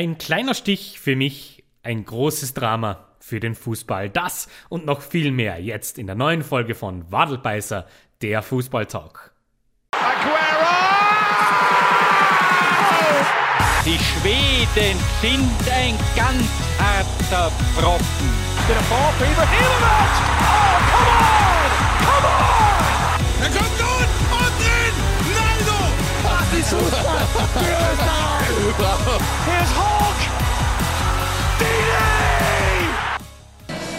Ein kleiner Stich für mich, ein großes Drama für den Fußball. Das und noch viel mehr jetzt in der neuen Folge von Wadelbeißer, der Fußballtalk. Aguero! Die Schweden sind ein ganz harter Brocken. Der Ball für Ibrahimovic! Oh, come on! Come on! Er kommt nun und drin! Naldo! Das ist Fußball! Here's Hawk!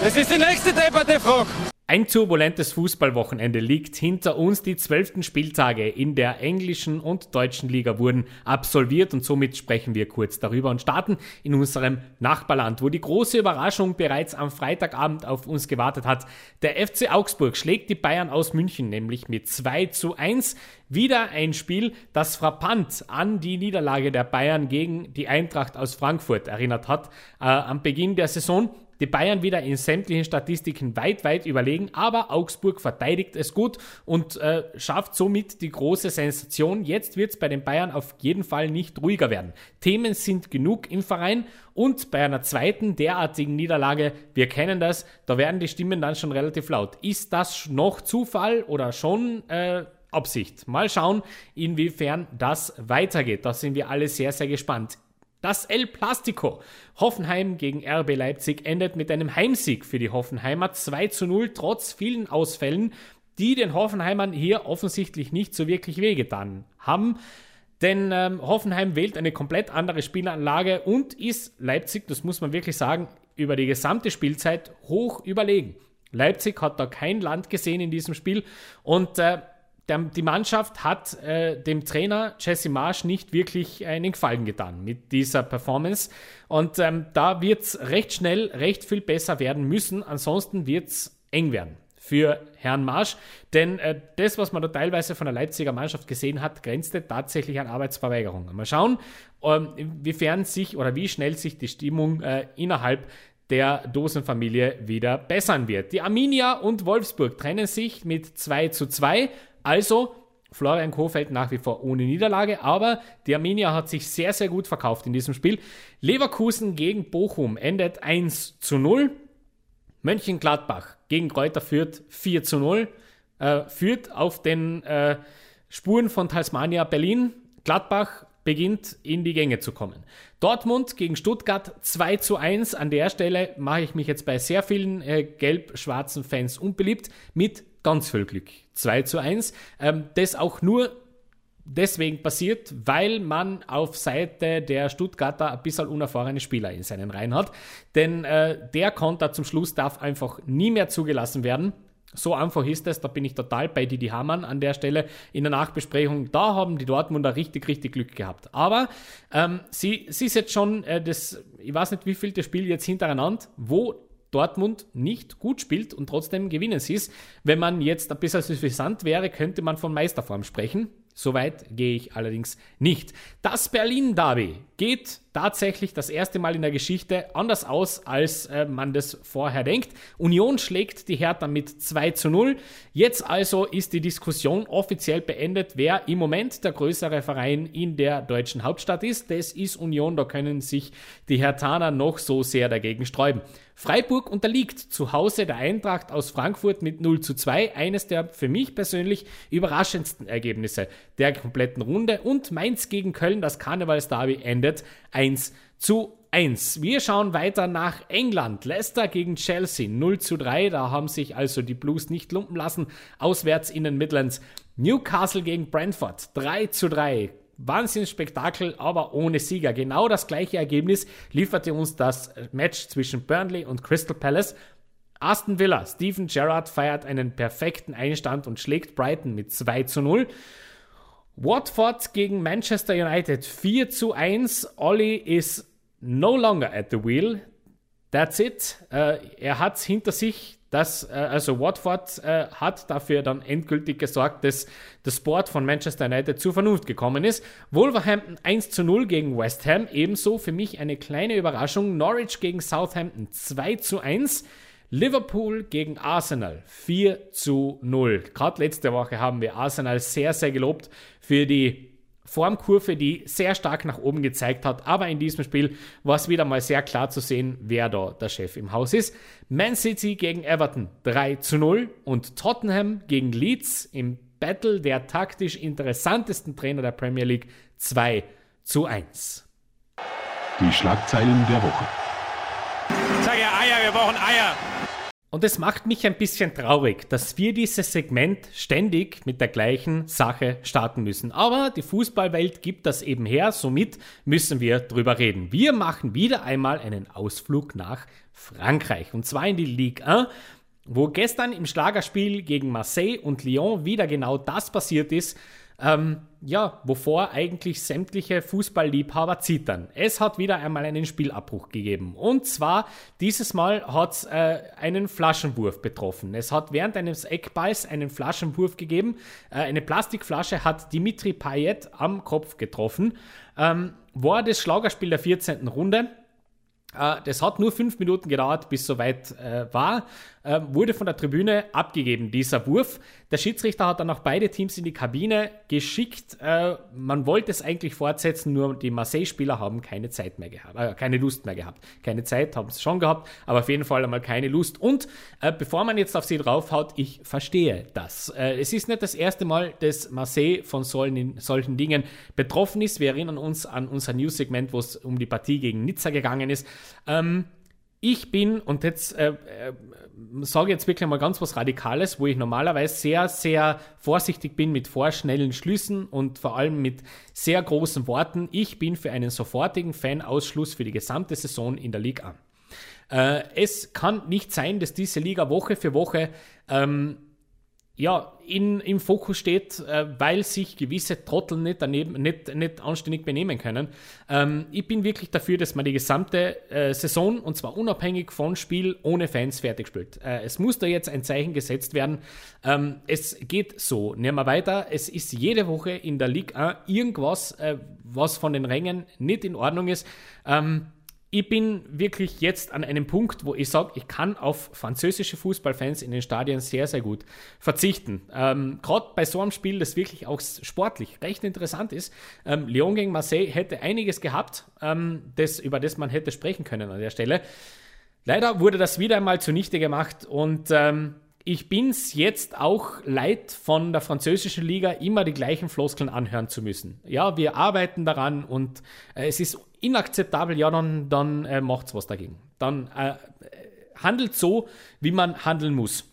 Das ist die nächste Debatte, Frog. Ein turbulentes Fußballwochenende liegt hinter uns. Die zwölften Spieltage in der englischen und deutschen Liga wurden absolviert und somit sprechen wir kurz darüber und starten in unserem Nachbarland, wo die große Überraschung bereits am Freitagabend auf uns gewartet hat. Der FC Augsburg schlägt die Bayern aus München nämlich mit 2 zu 1. Wieder ein Spiel, das frappant an die Niederlage der Bayern gegen die Eintracht aus Frankfurt erinnert hat äh, am Beginn der Saison. Die Bayern wieder in sämtlichen Statistiken weit, weit überlegen, aber Augsburg verteidigt es gut und äh, schafft somit die große Sensation. Jetzt wird es bei den Bayern auf jeden Fall nicht ruhiger werden. Themen sind genug im Verein und bei einer zweiten derartigen Niederlage, wir kennen das, da werden die Stimmen dann schon relativ laut. Ist das noch Zufall oder schon äh, Absicht? Mal schauen, inwiefern das weitergeht. Da sind wir alle sehr, sehr gespannt. Das El Plastico. Hoffenheim gegen RB Leipzig endet mit einem Heimsieg für die Hoffenheimer 2 zu 0 trotz vielen Ausfällen, die den Hoffenheimern hier offensichtlich nicht so wirklich wehgetan haben. Denn ähm, Hoffenheim wählt eine komplett andere Spielanlage und ist Leipzig, das muss man wirklich sagen, über die gesamte Spielzeit hoch überlegen. Leipzig hat da kein Land gesehen in diesem Spiel und äh, der, die Mannschaft hat äh, dem Trainer Jesse Marsch nicht wirklich einen Gefallen getan mit dieser Performance. Und ähm, da wird es recht schnell recht viel besser werden müssen. Ansonsten wird es eng werden für Herrn Marsch. Denn äh, das, was man da teilweise von der Leipziger Mannschaft gesehen hat, grenzte tatsächlich an Arbeitsverweigerung. Mal schauen, ähm, inwiefern sich oder wie schnell sich die Stimmung äh, innerhalb der Dosenfamilie wieder bessern wird. Die Arminia und Wolfsburg trennen sich mit 2 zu 2. Also Florian Kofeld nach wie vor ohne Niederlage, aber die Arminia hat sich sehr, sehr gut verkauft in diesem Spiel. Leverkusen gegen Bochum endet 1 zu 0. Mönchengladbach gegen Kräuter führt 4 zu 0. Äh, führt auf den äh, Spuren von Tasmania Berlin. Gladbach beginnt in die Gänge zu kommen. Dortmund gegen Stuttgart 2 zu 1. An der Stelle mache ich mich jetzt bei sehr vielen äh, gelb-schwarzen Fans unbeliebt mit ganz viel Glück. 2 zu 1. Ähm, das auch nur deswegen passiert, weil man auf Seite der Stuttgarter ein bisschen unerfahrene Spieler in seinen Reihen hat. Denn äh, der Konter zum Schluss darf einfach nie mehr zugelassen werden. So einfach ist es, da bin ich total bei Didi Hamann an der Stelle in der Nachbesprechung. Da haben die Dortmunder richtig, richtig Glück gehabt. Aber ähm, sie, sie ist jetzt schon äh, das, ich weiß nicht, wie viel das Spiel jetzt hintereinander, wo Dortmund nicht gut spielt und trotzdem gewinnen sie es. Wenn man jetzt ein bisschen suffisant wäre, könnte man von Meisterform sprechen. Soweit gehe ich allerdings nicht. Das Berlin-Derby geht tatsächlich das erste Mal in der Geschichte anders aus, als äh, man das vorher denkt. Union schlägt die Hertha mit 2 zu 0. Jetzt also ist die Diskussion offiziell beendet, wer im Moment der größere Verein in der deutschen Hauptstadt ist. Das ist Union, da können sich die Herthaner noch so sehr dagegen sträuben. Freiburg unterliegt zu Hause der Eintracht aus Frankfurt mit 0 zu 2, eines der für mich persönlich überraschendsten Ergebnisse der kompletten Runde. Und Mainz gegen Köln, das Karnevalsderby, endet 1 zu 1. Wir schauen weiter nach England. Leicester gegen Chelsea 0 zu 3. Da haben sich also die Blues nicht lumpen lassen. Auswärts in den Midlands. Newcastle gegen Brentford 3 zu 3. Wahnsinnsspektakel, aber ohne Sieger. Genau das gleiche Ergebnis lieferte uns das Match zwischen Burnley und Crystal Palace. Aston Villa, Steven Gerrard feiert einen perfekten Einstand und schlägt Brighton mit 2 zu 0. Watford gegen Manchester United 4 zu 1. Ollie is no longer at the wheel. That's it. Äh, er hat es hinter sich. Das, äh, also Watford äh, hat dafür dann endgültig gesorgt, dass der Sport von Manchester United zur Vernunft gekommen ist. Wolverhampton 1 zu 0 gegen West Ham. Ebenso für mich eine kleine Überraschung. Norwich gegen Southampton 2 zu 1. Liverpool gegen Arsenal 4 zu 0. Gerade letzte Woche haben wir Arsenal sehr, sehr gelobt für die Formkurve, die sehr stark nach oben gezeigt hat. Aber in diesem Spiel war es wieder mal sehr klar zu sehen, wer da der Chef im Haus ist. Man City gegen Everton 3 zu 0 und Tottenham gegen Leeds im Battle der taktisch interessantesten Trainer der Premier League 2 zu 1. Die Schlagzeilen der Woche. Ich sage Eier, wir brauchen Eier. Und es macht mich ein bisschen traurig, dass wir dieses Segment ständig mit der gleichen Sache starten müssen. Aber die Fußballwelt gibt das eben her, somit müssen wir drüber reden. Wir machen wieder einmal einen Ausflug nach Frankreich und zwar in die Ligue 1, wo gestern im Schlagerspiel gegen Marseille und Lyon wieder genau das passiert ist, ähm, ja, wovor eigentlich sämtliche Fußballliebhaber zittern. Es hat wieder einmal einen Spielabbruch gegeben. Und zwar, dieses Mal hat es äh, einen Flaschenwurf betroffen. Es hat während eines Eckballs einen Flaschenwurf gegeben. Äh, eine Plastikflasche hat Dimitri Payet am Kopf getroffen. Ähm, war das Schlagerspiel der 14. Runde. Äh, das hat nur fünf Minuten gedauert, bis soweit äh, war. Äh, wurde von der Tribüne abgegeben, dieser Wurf. Der Schiedsrichter hat dann auch beide Teams in die Kabine geschickt. Äh, man wollte es eigentlich fortsetzen, nur die Marseille-Spieler haben keine Zeit mehr gehabt, äh, keine Lust mehr gehabt. Keine Zeit haben sie schon gehabt, aber auf jeden Fall einmal keine Lust. Und äh, bevor man jetzt auf sie draufhaut, ich verstehe das. es ist nicht das erste Mal, dass Marseille von solchen, solchen Dingen betroffen ist. Wir erinnern uns an unser News-Segment, wo es um die Partie gegen Nizza gegangen ist. Ähm, ich bin, und jetzt äh, äh, sage jetzt wirklich mal ganz was Radikales, wo ich normalerweise sehr, sehr vorsichtig bin mit vorschnellen Schlüssen und vor allem mit sehr großen Worten. Ich bin für einen sofortigen Fanausschluss für die gesamte Saison in der Liga. Äh, es kann nicht sein, dass diese Liga Woche für Woche ähm, ja, in, im Fokus steht, äh, weil sich gewisse Trottel nicht, daneben, nicht, nicht anständig benehmen können. Ähm, ich bin wirklich dafür, dass man die gesamte äh, Saison, und zwar unabhängig von Spiel, ohne Fans fertig spielt. Äh, es muss da jetzt ein Zeichen gesetzt werden. Ähm, es geht so. Nehmen wir weiter. Es ist jede Woche in der Liga 1 irgendwas, äh, was von den Rängen nicht in Ordnung ist. Ähm, ich bin wirklich jetzt an einem Punkt, wo ich sage, ich kann auf französische Fußballfans in den Stadien sehr, sehr gut verzichten. Ähm, Gerade bei so einem Spiel, das wirklich auch sportlich recht interessant ist. Ähm, Lyon gegen Marseille hätte einiges gehabt, ähm, das, über das man hätte sprechen können an der Stelle. Leider wurde das wieder einmal zunichte gemacht und ähm, ich bin's jetzt auch leid, von der französischen Liga immer die gleichen Floskeln anhören zu müssen. Ja, wir arbeiten daran und äh, es ist inakzeptabel, ja, dann, dann äh, macht's was dagegen. Dann äh, handelt so, wie man handeln muss.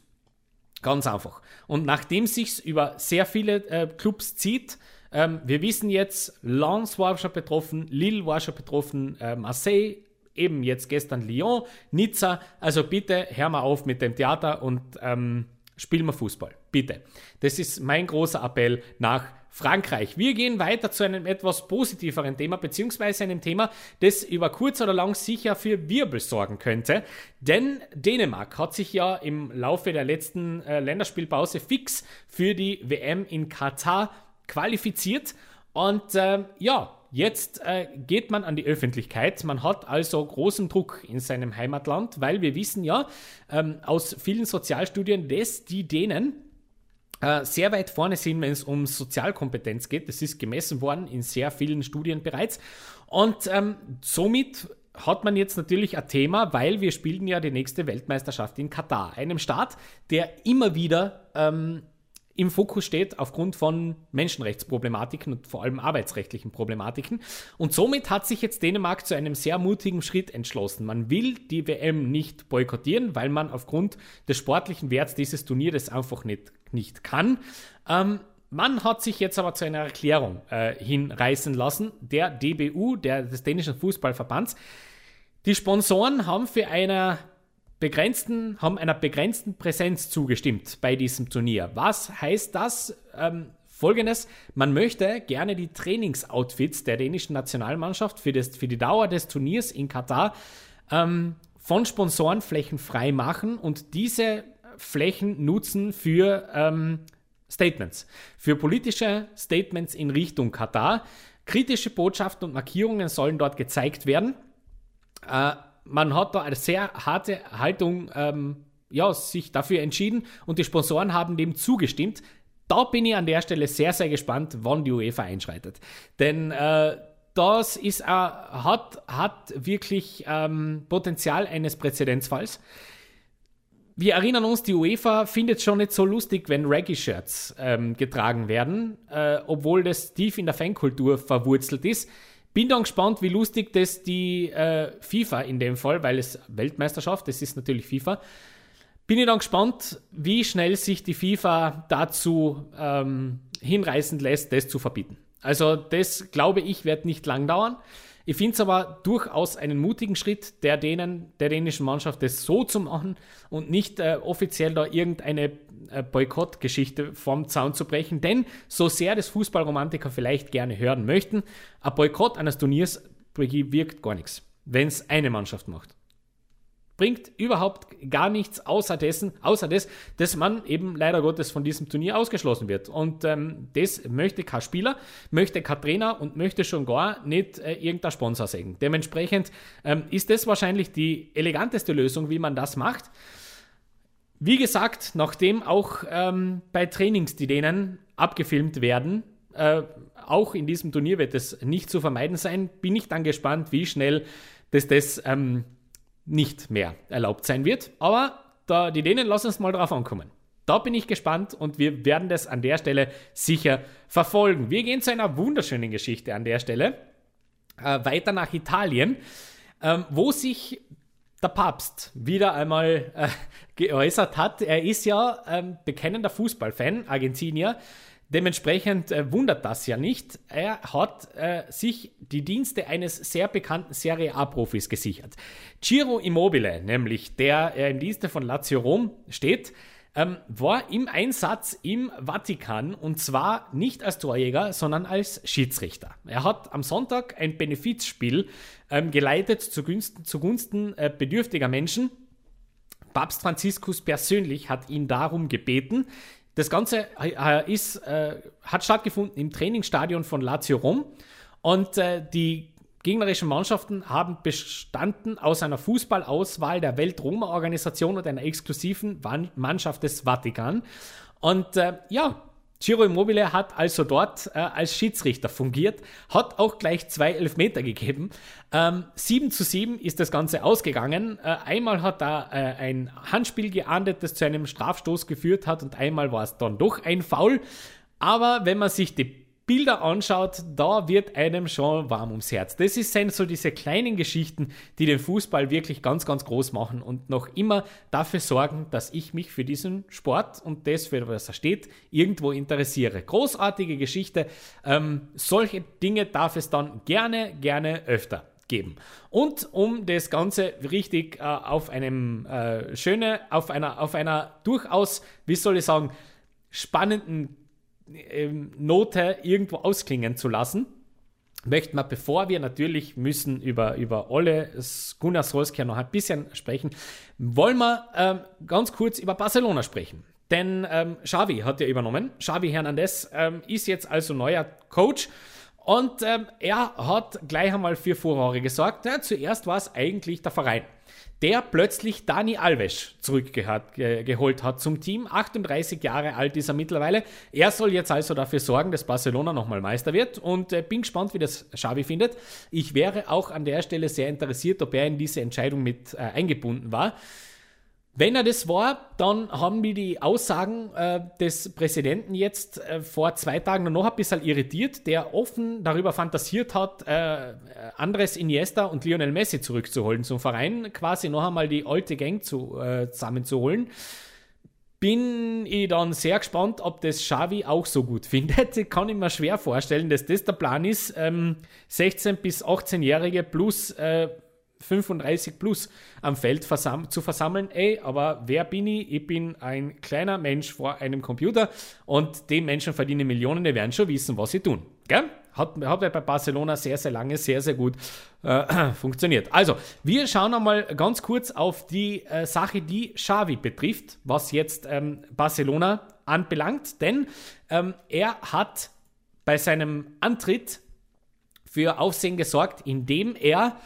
Ganz einfach. Und nachdem sich's über sehr viele äh, Clubs zieht, ähm, wir wissen jetzt, Lens war schon betroffen, Lille war schon betroffen, äh, Marseille, eben jetzt gestern Lyon, Nizza. Also bitte hör mal auf mit dem Theater und ähm, spiel mal Fußball. Bitte. Das ist mein großer Appell nach Frankreich. Wir gehen weiter zu einem etwas positiveren Thema, beziehungsweise einem Thema, das über kurz oder lang sicher für Wirbel sorgen könnte. Denn Dänemark hat sich ja im Laufe der letzten äh, Länderspielpause fix für die WM in Katar qualifiziert. Und äh, ja, Jetzt äh, geht man an die Öffentlichkeit. Man hat also großen Druck in seinem Heimatland, weil wir wissen ja ähm, aus vielen Sozialstudien, dass die Dänen sehr weit vorne sind, wenn es um Sozialkompetenz geht. Das ist gemessen worden in sehr vielen Studien bereits. Und ähm, somit hat man jetzt natürlich ein Thema, weil wir spielen ja die nächste Weltmeisterschaft in Katar, einem Staat, der immer wieder ähm, im Fokus steht aufgrund von Menschenrechtsproblematiken und vor allem arbeitsrechtlichen Problematiken. Und somit hat sich jetzt Dänemark zu einem sehr mutigen Schritt entschlossen. Man will die WM nicht boykottieren, weil man aufgrund des sportlichen Werts dieses Turniers einfach nicht, nicht kann. Ähm, man hat sich jetzt aber zu einer Erklärung äh, hinreißen lassen, der DBU, der, des dänischen Fußballverbands. Die Sponsoren haben für eine begrenzten, haben einer begrenzten Präsenz zugestimmt bei diesem Turnier. Was heißt das? Ähm, Folgendes, man möchte gerne die Trainingsoutfits der dänischen Nationalmannschaft für, das, für die Dauer des Turniers in Katar ähm, von Sponsorenflächen frei machen und diese Flächen nutzen für ähm, Statements, für politische Statements in Richtung Katar. Kritische Botschaften und Markierungen sollen dort gezeigt werden. Äh, man hat da eine sehr harte Haltung ähm, ja, sich dafür entschieden und die Sponsoren haben dem zugestimmt. da bin ich an der Stelle sehr, sehr gespannt, wann die UEFA einschreitet. Denn äh, das ist, äh, hat, hat wirklich ähm, Potenzial eines Präzedenzfalls. Wir erinnern uns, die UEFA findet es schon nicht so lustig, wenn Reggae-Shirts ähm, getragen werden, äh, obwohl das tief in der Fankultur verwurzelt ist. Bin dann gespannt, wie lustig das die äh, FIFA in dem Fall, weil es Weltmeisterschaft, das ist natürlich FIFA, bin ich dann gespannt, wie schnell sich die FIFA dazu ähm, hinreißen lässt, das zu verbieten. Also das, glaube ich, wird nicht lang dauern. Ich finde es aber durchaus einen mutigen Schritt der, denen, der dänischen Mannschaft, das so zu machen und nicht äh, offiziell da irgendeine äh, Boykottgeschichte vom Zaun zu brechen. Denn so sehr das Fußballromantiker vielleicht gerne hören möchten, ein Boykott eines Turniers wirkt gar nichts, wenn es eine Mannschaft macht bringt überhaupt gar nichts außer dessen, außer das, dass man eben leider Gottes von diesem Turnier ausgeschlossen wird. Und ähm, das möchte kein Spieler, möchte kein Trainer und möchte schon gar nicht äh, irgendein Sponsor sagen. Dementsprechend ähm, ist das wahrscheinlich die eleganteste Lösung, wie man das macht. Wie gesagt, nachdem auch ähm, bei Trainings die denen abgefilmt werden, äh, auch in diesem Turnier wird es nicht zu vermeiden sein, bin ich dann gespannt, wie schnell das, das ähm, nicht mehr erlaubt sein wird. Aber da, die Dänen lassen uns mal drauf ankommen. Da bin ich gespannt und wir werden das an der Stelle sicher verfolgen. Wir gehen zu einer wunderschönen Geschichte an der Stelle. Äh, weiter nach Italien, ähm, wo sich der Papst wieder einmal äh, geäußert hat. Er ist ja ähm, bekennender Fußballfan, Argentinier. Dementsprechend äh, wundert das ja nicht. Er hat äh, sich die Dienste eines sehr bekannten Serie A-Profis gesichert. Ciro Immobile, nämlich der äh, im Dienste von Lazio Rom steht, ähm, war im Einsatz im Vatikan und zwar nicht als Torjäger, sondern als Schiedsrichter. Er hat am Sonntag ein Benefizspiel ähm, geleitet zugunsten, zugunsten äh, bedürftiger Menschen. Papst Franziskus persönlich hat ihn darum gebeten, das Ganze äh, ist, äh, hat stattgefunden im Trainingsstadion von Lazio Rom und äh, die gegnerischen Mannschaften haben bestanden aus einer Fußballauswahl der Welt-Roma-Organisation und einer exklusiven Mannschaft des Vatikan. Und äh, ja, Giro Immobile hat also dort äh, als Schiedsrichter fungiert, hat auch gleich zwei Elfmeter gegeben. Ähm, 7 zu 7 ist das Ganze ausgegangen. Äh, einmal hat er äh, ein Handspiel geahndet, das zu einem Strafstoß geführt hat und einmal war es dann doch ein Foul. Aber wenn man sich die Bilder anschaut, da wird einem schon warm ums Herz. Das sind so diese kleinen Geschichten, die den Fußball wirklich ganz, ganz groß machen und noch immer dafür sorgen, dass ich mich für diesen Sport und das, für was er steht, irgendwo interessiere. Großartige Geschichte. Ähm, solche Dinge darf es dann gerne, gerne öfter geben. Und um das Ganze richtig äh, auf einem äh, schöne, auf einer, auf einer durchaus, wie soll ich sagen, spannenden ähm, Note irgendwo ausklingen zu lassen, möchten wir, bevor wir natürlich müssen über, über Olle Gunnar Solskjaer noch ein bisschen sprechen, wollen wir ähm, ganz kurz über Barcelona sprechen. Denn ähm, Xavi hat ja übernommen. Xavi Hernandez ähm, ist jetzt also neuer Coach. Und ähm, er hat gleich einmal für Furore gesorgt. Ja, zuerst war es eigentlich der Verein der plötzlich Dani Alves zurückgeholt hat zum Team. 38 Jahre alt ist er mittlerweile. Er soll jetzt also dafür sorgen, dass Barcelona nochmal Meister wird und äh, bin gespannt, wie das Xavi findet. Ich wäre auch an der Stelle sehr interessiert, ob er in diese Entscheidung mit äh, eingebunden war. Wenn er das war, dann haben wir die Aussagen äh, des Präsidenten jetzt äh, vor zwei Tagen noch ein bisschen irritiert, der offen darüber fantasiert hat, äh, Andres Iniesta und Lionel Messi zurückzuholen zum Verein, quasi noch einmal die alte Gang zu, äh, zusammenzuholen. Bin ich dann sehr gespannt, ob das Xavi auch so gut findet. Kann ich mir schwer vorstellen, dass das der Plan ist. Ähm, 16- bis 18-Jährige plus äh, 35 plus am Feld versam zu versammeln. Ey, aber wer bin ich? Ich bin ein kleiner Mensch vor einem Computer und die Menschen verdienen Millionen, die werden schon wissen, was sie tun. Gell? Hat, hat bei Barcelona sehr, sehr lange, sehr, sehr gut äh, funktioniert. Also, wir schauen einmal ganz kurz auf die äh, Sache, die Xavi betrifft, was jetzt ähm, Barcelona anbelangt, denn ähm, er hat bei seinem Antritt für Aufsehen gesorgt, indem er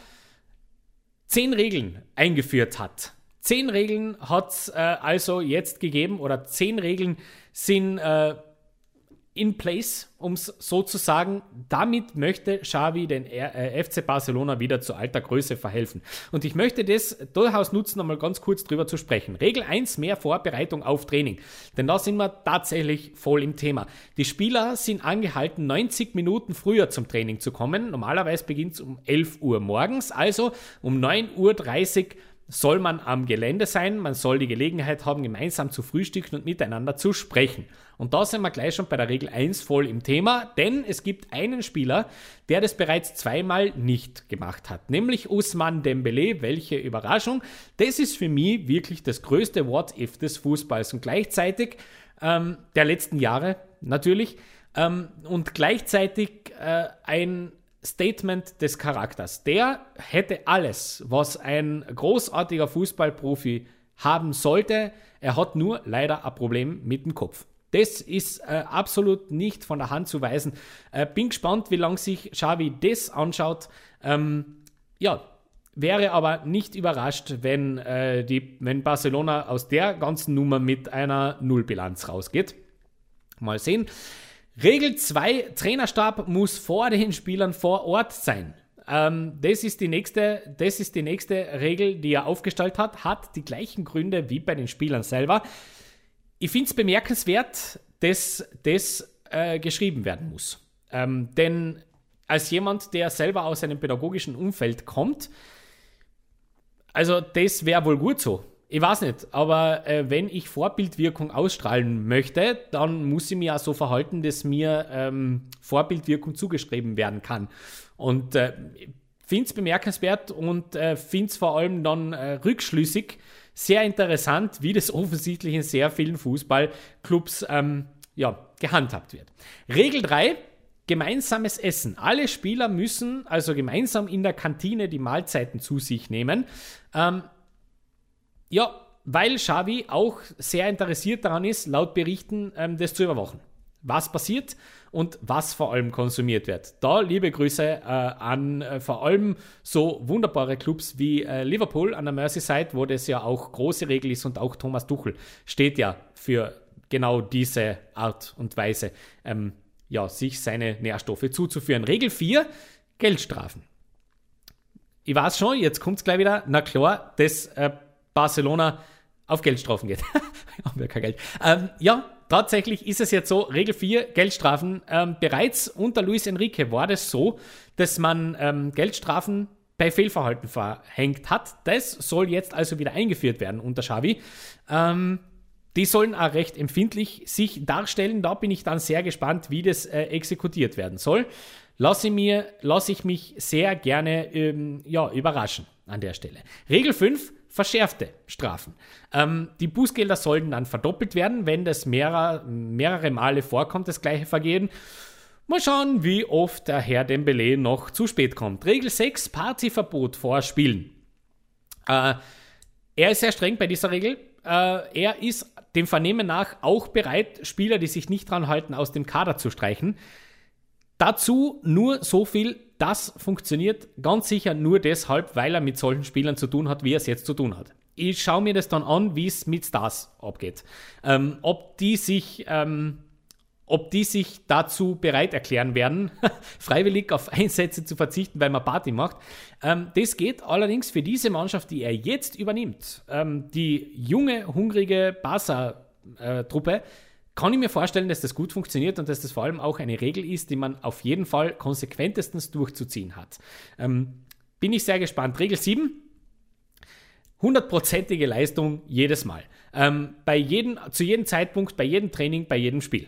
zehn Regeln eingeführt hat. Zehn Regeln hat es äh, also jetzt gegeben oder zehn Regeln sind äh, in place, um es so zu sagen. Damit möchte Xavi den äh, FC Barcelona wieder zu alter Größe verhelfen. Und ich möchte das durchaus nutzen, um mal ganz kurz drüber zu sprechen. Regel 1, mehr Vorbereitung auf Training. Denn da sind wir tatsächlich voll im Thema. Die Spieler sind angehalten, 90 Minuten früher zum Training zu kommen. Normalerweise beginnt es um 11 Uhr morgens, also um 9.30 Uhr soll man am Gelände sein, man soll die Gelegenheit haben, gemeinsam zu frühstücken und miteinander zu sprechen. Und da sind wir gleich schon bei der Regel 1 voll im Thema, denn es gibt einen Spieler, der das bereits zweimal nicht gemacht hat, nämlich Usman Dembele. Welche Überraschung. Das ist für mich wirklich das größte What-If des Fußballs und gleichzeitig ähm, der letzten Jahre natürlich ähm, und gleichzeitig äh, ein Statement des Charakters. Der hätte alles, was ein großartiger Fußballprofi haben sollte. Er hat nur leider ein Problem mit dem Kopf. Das ist äh, absolut nicht von der Hand zu weisen. Äh, bin gespannt, wie lange sich Xavi das anschaut. Ähm, ja, wäre aber nicht überrascht, wenn, äh, die, wenn Barcelona aus der ganzen Nummer mit einer Nullbilanz rausgeht. Mal sehen. Regel 2, Trainerstab muss vor den Spielern vor Ort sein. Ähm, das, ist die nächste, das ist die nächste Regel, die er aufgestellt hat, hat die gleichen Gründe wie bei den Spielern selber. Ich finde es bemerkenswert, dass das äh, geschrieben werden muss. Ähm, denn als jemand, der selber aus einem pädagogischen Umfeld kommt, also das wäre wohl gut so. Ich weiß nicht, aber äh, wenn ich Vorbildwirkung ausstrahlen möchte, dann muss ich mir auch so verhalten, dass mir ähm, Vorbildwirkung zugeschrieben werden kann. Und äh, finde es bemerkenswert und äh, finde es vor allem dann äh, rückschlüssig sehr interessant, wie das offensichtlich in sehr vielen Fußballclubs ähm, ja, gehandhabt wird. Regel 3. Gemeinsames Essen. Alle Spieler müssen also gemeinsam in der Kantine die Mahlzeiten zu sich nehmen. Ähm, ja, weil Xavi auch sehr interessiert daran ist, laut Berichten ähm, das zu überwachen. Was passiert und was vor allem konsumiert wird. Da liebe Grüße äh, an äh, vor allem so wunderbare Clubs wie äh, Liverpool an der Merseyside, wo das ja auch große Regel ist und auch Thomas Tuchel steht ja für genau diese Art und Weise, ähm, ja, sich seine Nährstoffe zuzuführen. Regel 4, Geldstrafen. Ich weiß schon, jetzt kommt es gleich wieder. Na klar, das äh, Barcelona auf Geldstrafen geht. Haben wir kein Geld. Ähm, ja, tatsächlich ist es jetzt so, Regel 4, Geldstrafen. Ähm, bereits unter Luis Enrique war das so, dass man ähm, Geldstrafen bei Fehlverhalten verhängt hat. Das soll jetzt also wieder eingeführt werden unter Xavi. Ähm, die sollen auch recht empfindlich sich darstellen. Da bin ich dann sehr gespannt, wie das äh, exekutiert werden soll. Lasse, mir, lasse ich mich sehr gerne ähm, ja, überraschen an der Stelle. Regel 5, verschärfte Strafen. Ähm, die Bußgelder sollten dann verdoppelt werden, wenn das mehrer, mehrere Male vorkommt, das gleiche Vergehen. Mal schauen, wie oft der Herr Dembele noch zu spät kommt. Regel 6, Partyverbot vor Spielen. Äh, er ist sehr streng bei dieser Regel. Äh, er ist dem Vernehmen nach auch bereit, Spieler, die sich nicht dran halten, aus dem Kader zu streichen. Dazu nur so viel, das funktioniert ganz sicher nur deshalb, weil er mit solchen Spielern zu tun hat, wie er es jetzt zu tun hat. Ich schaue mir das dann an, wie es mit Stars abgeht. Ähm, ob die sich ähm, ob die sich dazu bereit erklären werden, freiwillig auf Einsätze zu verzichten, weil man Party macht. Ähm, das geht allerdings für diese Mannschaft, die er jetzt übernimmt, ähm, die junge, hungrige Barca-Truppe, äh, kann ich mir vorstellen, dass das gut funktioniert und dass das vor allem auch eine Regel ist, die man auf jeden Fall konsequentestens durchzuziehen hat. Ähm, bin ich sehr gespannt. Regel 7. Hundertprozentige Leistung jedes Mal. Ähm, bei jedem, zu jedem Zeitpunkt, bei jedem Training, bei jedem Spiel.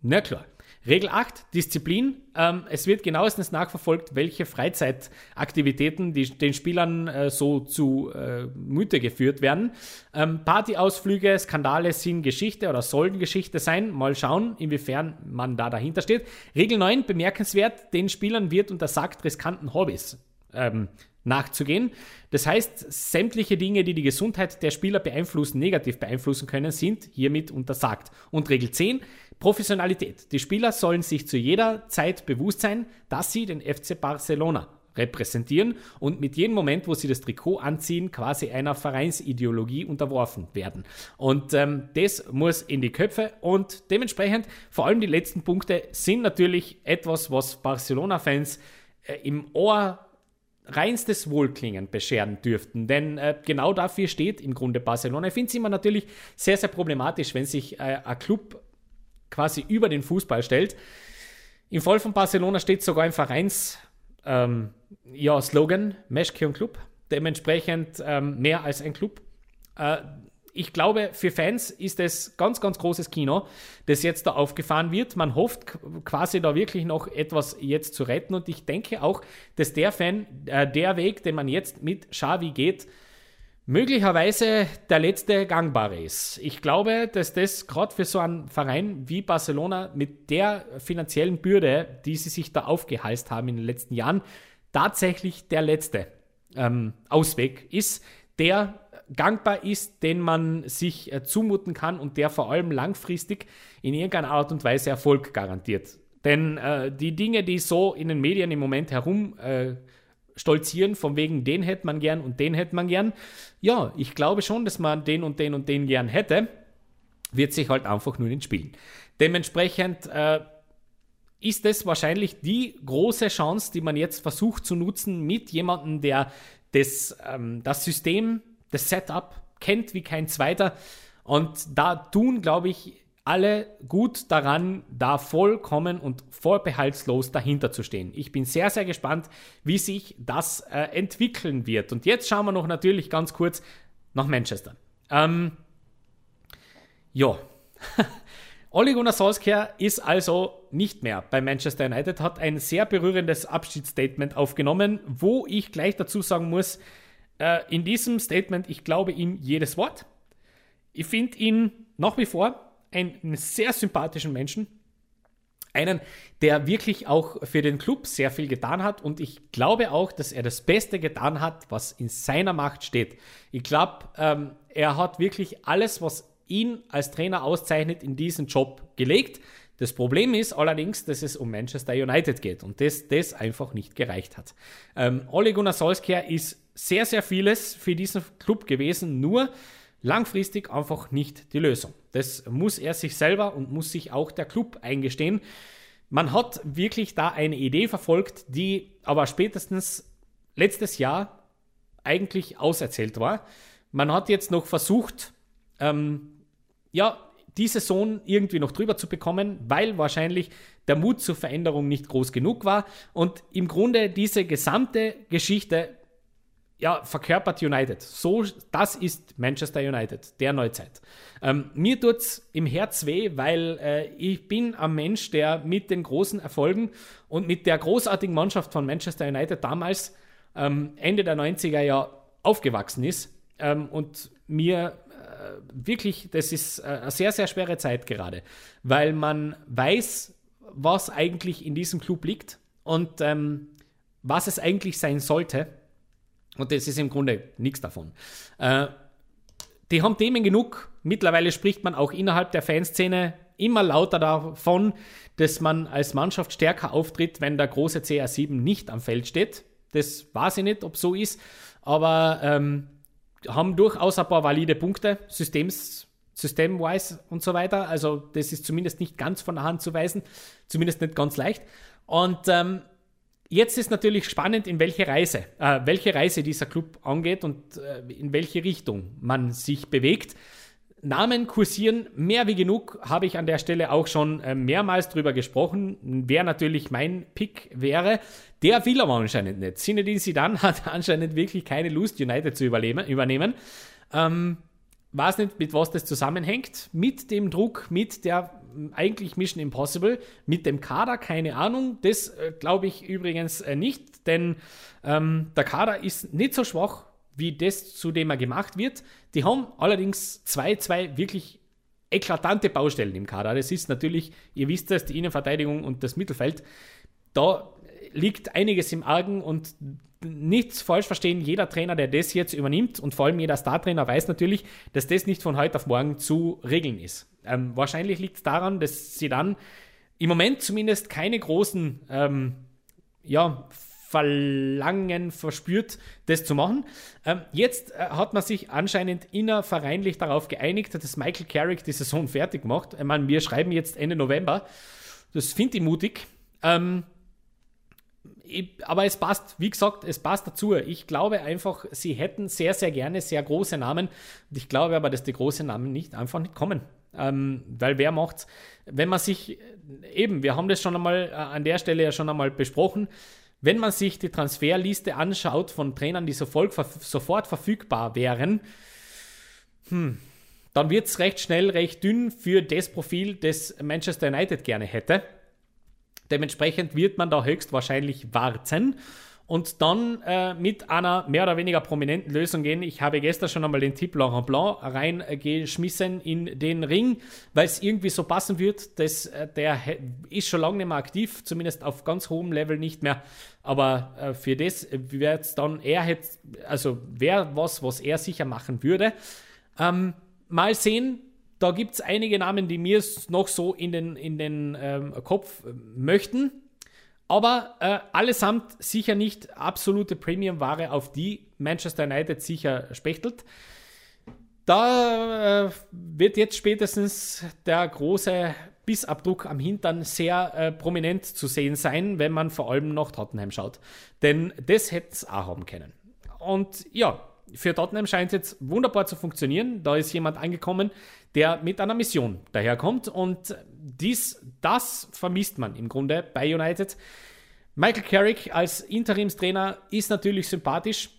Na klar. Regel 8, Disziplin. Ähm, es wird genauestens nachverfolgt, welche Freizeitaktivitäten die, den Spielern äh, so zu äh, Müte geführt werden. Ähm, Partyausflüge, Skandale sind Geschichte oder sollen Geschichte sein. Mal schauen, inwiefern man da dahinter steht. Regel 9, bemerkenswert, den Spielern wird untersagt, riskanten Hobbys ähm, nachzugehen. Das heißt, sämtliche Dinge, die die Gesundheit der Spieler beeinflussen, negativ beeinflussen können, sind hiermit untersagt. Und Regel 10, Professionalität. Die Spieler sollen sich zu jeder Zeit bewusst sein, dass sie den FC Barcelona repräsentieren und mit jedem Moment, wo sie das Trikot anziehen, quasi einer Vereinsideologie unterworfen werden. Und ähm, das muss in die Köpfe und dementsprechend vor allem die letzten Punkte sind natürlich etwas, was Barcelona-Fans äh, im Ohr reinstes Wohlklingen bescheren dürften. Denn äh, genau dafür steht im Grunde Barcelona. Ich finde es immer natürlich sehr, sehr problematisch, wenn sich äh, ein Club quasi über den Fußball stellt. Im Fall von Barcelona steht sogar im Vereins ähm, ja, Slogan, Meschke und Club. Dementsprechend ähm, mehr als ein Club. Äh, ich glaube, für Fans ist es ganz, ganz großes Kino, das jetzt da aufgefahren wird. Man hofft quasi da wirklich noch etwas jetzt zu retten. Und ich denke auch, dass der Fan, äh, der Weg, den man jetzt mit Xavi geht, möglicherweise der letzte gangbare ist. Ich glaube, dass das gerade für so einen Verein wie Barcelona mit der finanziellen Bürde, die sie sich da aufgehalst haben in den letzten Jahren, tatsächlich der letzte ähm, Ausweg ist, der gangbar ist, den man sich äh, zumuten kann und der vor allem langfristig in irgendeiner Art und Weise Erfolg garantiert. Denn äh, die Dinge, die so in den Medien im Moment herum äh, stolzieren, von wegen den hätte man gern und den hätte man gern, ja, ich glaube schon, dass man den und den und den gern hätte, wird sich halt einfach nur nicht spielen. Dementsprechend äh, ist es wahrscheinlich die große Chance, die man jetzt versucht zu nutzen mit jemandem, der das, ähm, das System das Setup kennt wie kein zweiter. Und da tun, glaube ich, alle gut daran, da vollkommen und vorbehaltslos dahinter zu stehen. Ich bin sehr, sehr gespannt, wie sich das äh, entwickeln wird. Und jetzt schauen wir noch natürlich ganz kurz nach Manchester. Ähm, ja. Ole Gunnar Solskjaer ist also nicht mehr bei Manchester United, hat ein sehr berührendes Abschiedsstatement aufgenommen, wo ich gleich dazu sagen muss, äh, in diesem Statement, ich glaube ihm jedes Wort. Ich finde ihn nach wie vor einen sehr sympathischen Menschen. Einen, der wirklich auch für den Club sehr viel getan hat und ich glaube auch, dass er das Beste getan hat, was in seiner Macht steht. Ich glaube, ähm, er hat wirklich alles, was ihn als Trainer auszeichnet, in diesen Job gelegt. Das Problem ist allerdings, dass es um Manchester United geht und dass das einfach nicht gereicht hat. Ähm, Ole Gunnar Solskjaer ist sehr, sehr vieles für diesen Club gewesen, nur langfristig einfach nicht die Lösung. Das muss er sich selber und muss sich auch der Club eingestehen. Man hat wirklich da eine Idee verfolgt, die aber spätestens letztes Jahr eigentlich auserzählt war. Man hat jetzt noch versucht, ähm, ja, die Saison irgendwie noch drüber zu bekommen, weil wahrscheinlich der Mut zur Veränderung nicht groß genug war. Und im Grunde diese gesamte Geschichte ja, verkörpert United. So, das ist Manchester United, der Neuzeit. Ähm, mir es im Herz weh, weil äh, ich bin ein Mensch, der mit den großen Erfolgen und mit der großartigen Mannschaft von Manchester United damals ähm, Ende der 90er Jahre aufgewachsen ist ähm, und mir wirklich, das ist äh, eine sehr, sehr schwere Zeit gerade, weil man weiß, was eigentlich in diesem Club liegt und ähm, was es eigentlich sein sollte. Und das ist im Grunde nichts davon. Äh, die haben Themen genug. Mittlerweile spricht man auch innerhalb der Fanszene immer lauter davon, dass man als Mannschaft stärker auftritt, wenn der große CR7 nicht am Feld steht. Das weiß ich nicht, ob so ist. Aber ähm, haben durchaus ein paar valide Punkte, Systems, systemwise und so weiter. Also das ist zumindest nicht ganz von der Hand zu weisen, zumindest nicht ganz leicht. Und ähm, jetzt ist natürlich spannend, in welche Reise, äh, welche Reise dieser Club angeht und äh, in welche Richtung man sich bewegt. Namen kursieren mehr wie genug, habe ich an der Stelle auch schon äh, mehrmals drüber gesprochen. Wer natürlich mein Pick wäre, der will aber anscheinend nicht. Zinedine Zidane hat anscheinend wirklich keine Lust, United zu übernehmen. Ähm, weiß nicht, mit was das zusammenhängt. Mit dem Druck, mit der eigentlich Mission Impossible, mit dem Kader, keine Ahnung. Das äh, glaube ich übrigens äh, nicht, denn ähm, der Kader ist nicht so schwach wie das, zu dem er gemacht wird. Die haben allerdings zwei, zwei wirklich eklatante Baustellen im Kader. Das ist natürlich, ihr wisst es, die Innenverteidigung und das Mittelfeld. Da liegt einiges im Argen und nichts falsch verstehen, jeder Trainer, der das jetzt übernimmt und vor allem jeder Startrainer weiß natürlich, dass das nicht von heute auf morgen zu regeln ist. Ähm, wahrscheinlich liegt es daran, dass sie dann im Moment zumindest keine großen ähm, ja, Verlangen verspürt, das zu machen. Ähm, jetzt äh, hat man sich anscheinend innervereinlich darauf geeinigt, dass Michael Carrick die Saison fertig macht. Ich meine, wir schreiben jetzt Ende November. Das finde ich mutig. Ähm, ich, aber es passt, wie gesagt, es passt dazu. Ich glaube einfach, sie hätten sehr, sehr gerne sehr große Namen. Und ich glaube aber, dass die großen Namen nicht einfach nicht kommen. Ähm, weil wer macht's? Wenn man sich eben, wir haben das schon einmal äh, an der Stelle ja schon einmal besprochen, wenn man sich die Transferliste anschaut von Trainern, die sofort, verfügbar wären, hm, dann wird es recht schnell recht dünn für das Profil, das Manchester United gerne hätte. Dementsprechend wird man da höchstwahrscheinlich warten und dann äh, mit einer mehr oder weniger prominenten Lösung gehen. Ich habe gestern schon einmal den Tipp Laurent Blanc reingeschmissen in den Ring, weil es irgendwie so passen wird. dass äh, der ist schon lange nicht mehr aktiv, zumindest auf ganz hohem Level nicht mehr. Aber äh, für das wird es dann, er hätte, also wäre was, was er sicher machen würde. Ähm, mal sehen, da gibt es einige Namen, die mir noch so in den, in den ähm, Kopf möchten. Aber äh, allesamt sicher nicht absolute Premium-Ware, auf die Manchester United sicher spechtelt. Da äh, wird jetzt spätestens der große Bissabdruck am Hintern sehr äh, prominent zu sehen sein, wenn man vor allem nach Tottenham schaut. Denn das hätte es auch haben können. Und ja, für Tottenham scheint es jetzt wunderbar zu funktionieren. Da ist jemand angekommen, der mit einer Mission daherkommt und dies, das vermisst man im Grunde bei United. Michael Carrick als Interimstrainer ist natürlich sympathisch,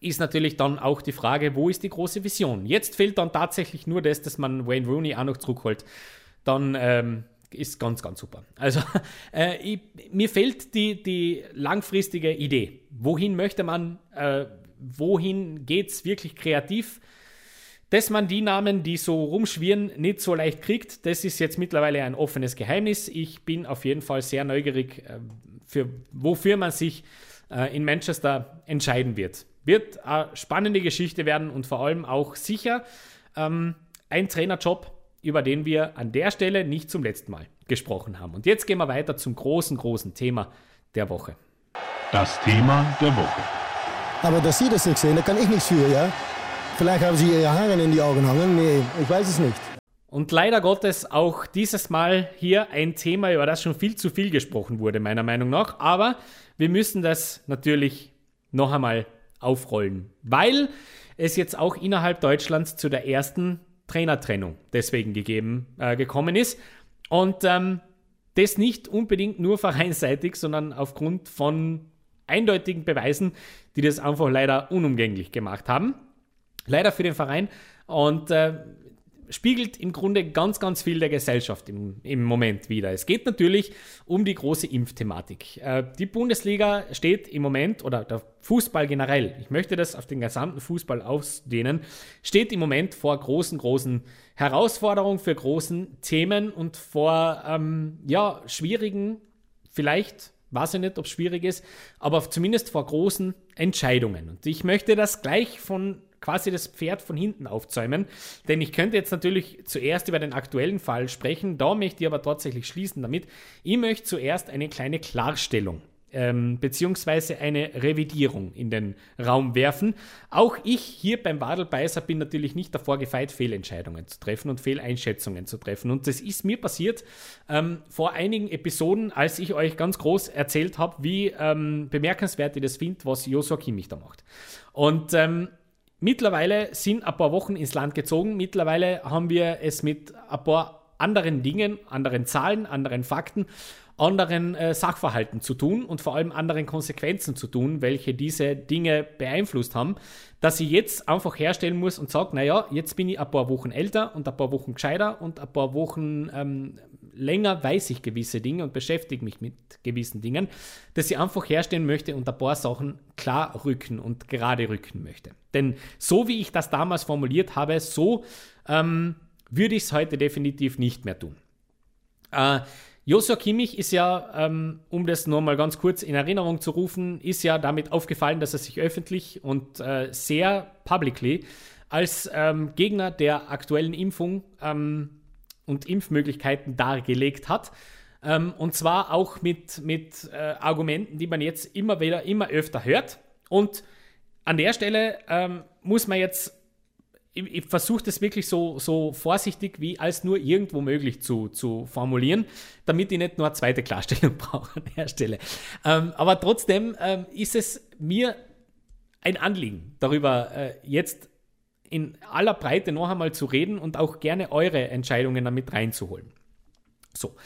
ist natürlich dann auch die Frage, wo ist die große Vision? Jetzt fehlt dann tatsächlich nur das, dass man Wayne Rooney auch noch zurückholt. Dann ähm, ist ganz, ganz super. Also äh, ich, mir fehlt die, die langfristige Idee. Wohin möchte man, äh, wohin geht es wirklich kreativ? Dass man die Namen, die so rumschwirren, nicht so leicht kriegt, das ist jetzt mittlerweile ein offenes Geheimnis. Ich bin auf jeden Fall sehr neugierig, äh, für, wofür man sich äh, in Manchester entscheiden wird. Wird eine spannende Geschichte werden und vor allem auch sicher ähm, ein Trainerjob, über den wir an der Stelle nicht zum letzten Mal gesprochen haben. Und jetzt gehen wir weiter zum großen, großen Thema der Woche. Das Thema der Woche. Aber dass Sie das nicht sehen, da kann ich nichts für, ja? Vielleicht haben Sie Ihre Haare in die Augen hangen. Nee, ich weiß es nicht. Und leider Gottes auch dieses Mal hier ein Thema, über das schon viel zu viel gesprochen wurde, meiner Meinung nach. Aber wir müssen das natürlich noch einmal aufrollen, weil es jetzt auch innerhalb Deutschlands zu der ersten Trainertrennung deswegen gegeben, äh, gekommen ist. Und ähm, das nicht unbedingt nur vereinsseitig, sondern aufgrund von eindeutigen Beweisen, die das einfach leider unumgänglich gemacht haben. Leider für den Verein. Und äh, spiegelt im Grunde ganz, ganz viel der Gesellschaft im, im Moment wieder. Es geht natürlich um die große Impfthematik. Äh, die Bundesliga steht im Moment, oder der Fußball generell, ich möchte das auf den gesamten Fußball ausdehnen, steht im Moment vor großen, großen Herausforderungen, für großen Themen und vor, ähm, ja, schwierigen, vielleicht weiß ich nicht, ob es schwierig ist, aber zumindest vor großen Entscheidungen. Und ich möchte das gleich von quasi das Pferd von hinten aufzäumen. Denn ich könnte jetzt natürlich zuerst über den aktuellen Fall sprechen, da möchte ich aber tatsächlich schließen damit. Ich möchte zuerst eine kleine Klarstellung ähm, beziehungsweise eine Revidierung in den Raum werfen. Auch ich hier beim Wadelbeißer bin natürlich nicht davor gefeit, Fehlentscheidungen zu treffen und Fehleinschätzungen zu treffen. Und das ist mir passiert ähm, vor einigen Episoden, als ich euch ganz groß erzählt habe, wie ähm, bemerkenswert ich das finde, was Joshua Kimmich da macht. Und ähm, Mittlerweile sind ein paar Wochen ins Land gezogen. Mittlerweile haben wir es mit ein paar anderen Dingen, anderen Zahlen, anderen Fakten, anderen äh, Sachverhalten zu tun und vor allem anderen Konsequenzen zu tun, welche diese Dinge beeinflusst haben, dass ich jetzt einfach herstellen muss und sage, naja, jetzt bin ich ein paar Wochen älter und ein paar Wochen gescheiter und ein paar Wochen ähm, länger weiß ich gewisse Dinge und beschäftige mich mit gewissen Dingen, dass ich einfach herstellen möchte und ein paar Sachen klar rücken und gerade rücken möchte. Denn so wie ich das damals formuliert habe, so ähm, würde ich es heute definitiv nicht mehr tun. Äh, Joshua Kimmich ist ja, ähm, um das nur mal ganz kurz in Erinnerung zu rufen, ist ja damit aufgefallen, dass er sich öffentlich und äh, sehr publicly als ähm, Gegner der aktuellen Impfung ähm, und Impfmöglichkeiten dargelegt hat. Ähm, und zwar auch mit, mit äh, Argumenten, die man jetzt immer wieder, immer öfter hört. Und an der Stelle ähm, muss man jetzt ich, ich versuche das wirklich so, so vorsichtig wie als nur irgendwo möglich zu, zu formulieren, damit ich nicht nur eine zweite Klarstellung brauche an der Stelle. Ähm, aber trotzdem ähm, ist es mir ein Anliegen, darüber äh, jetzt in aller Breite noch einmal zu reden und auch gerne eure Entscheidungen damit reinzuholen. So.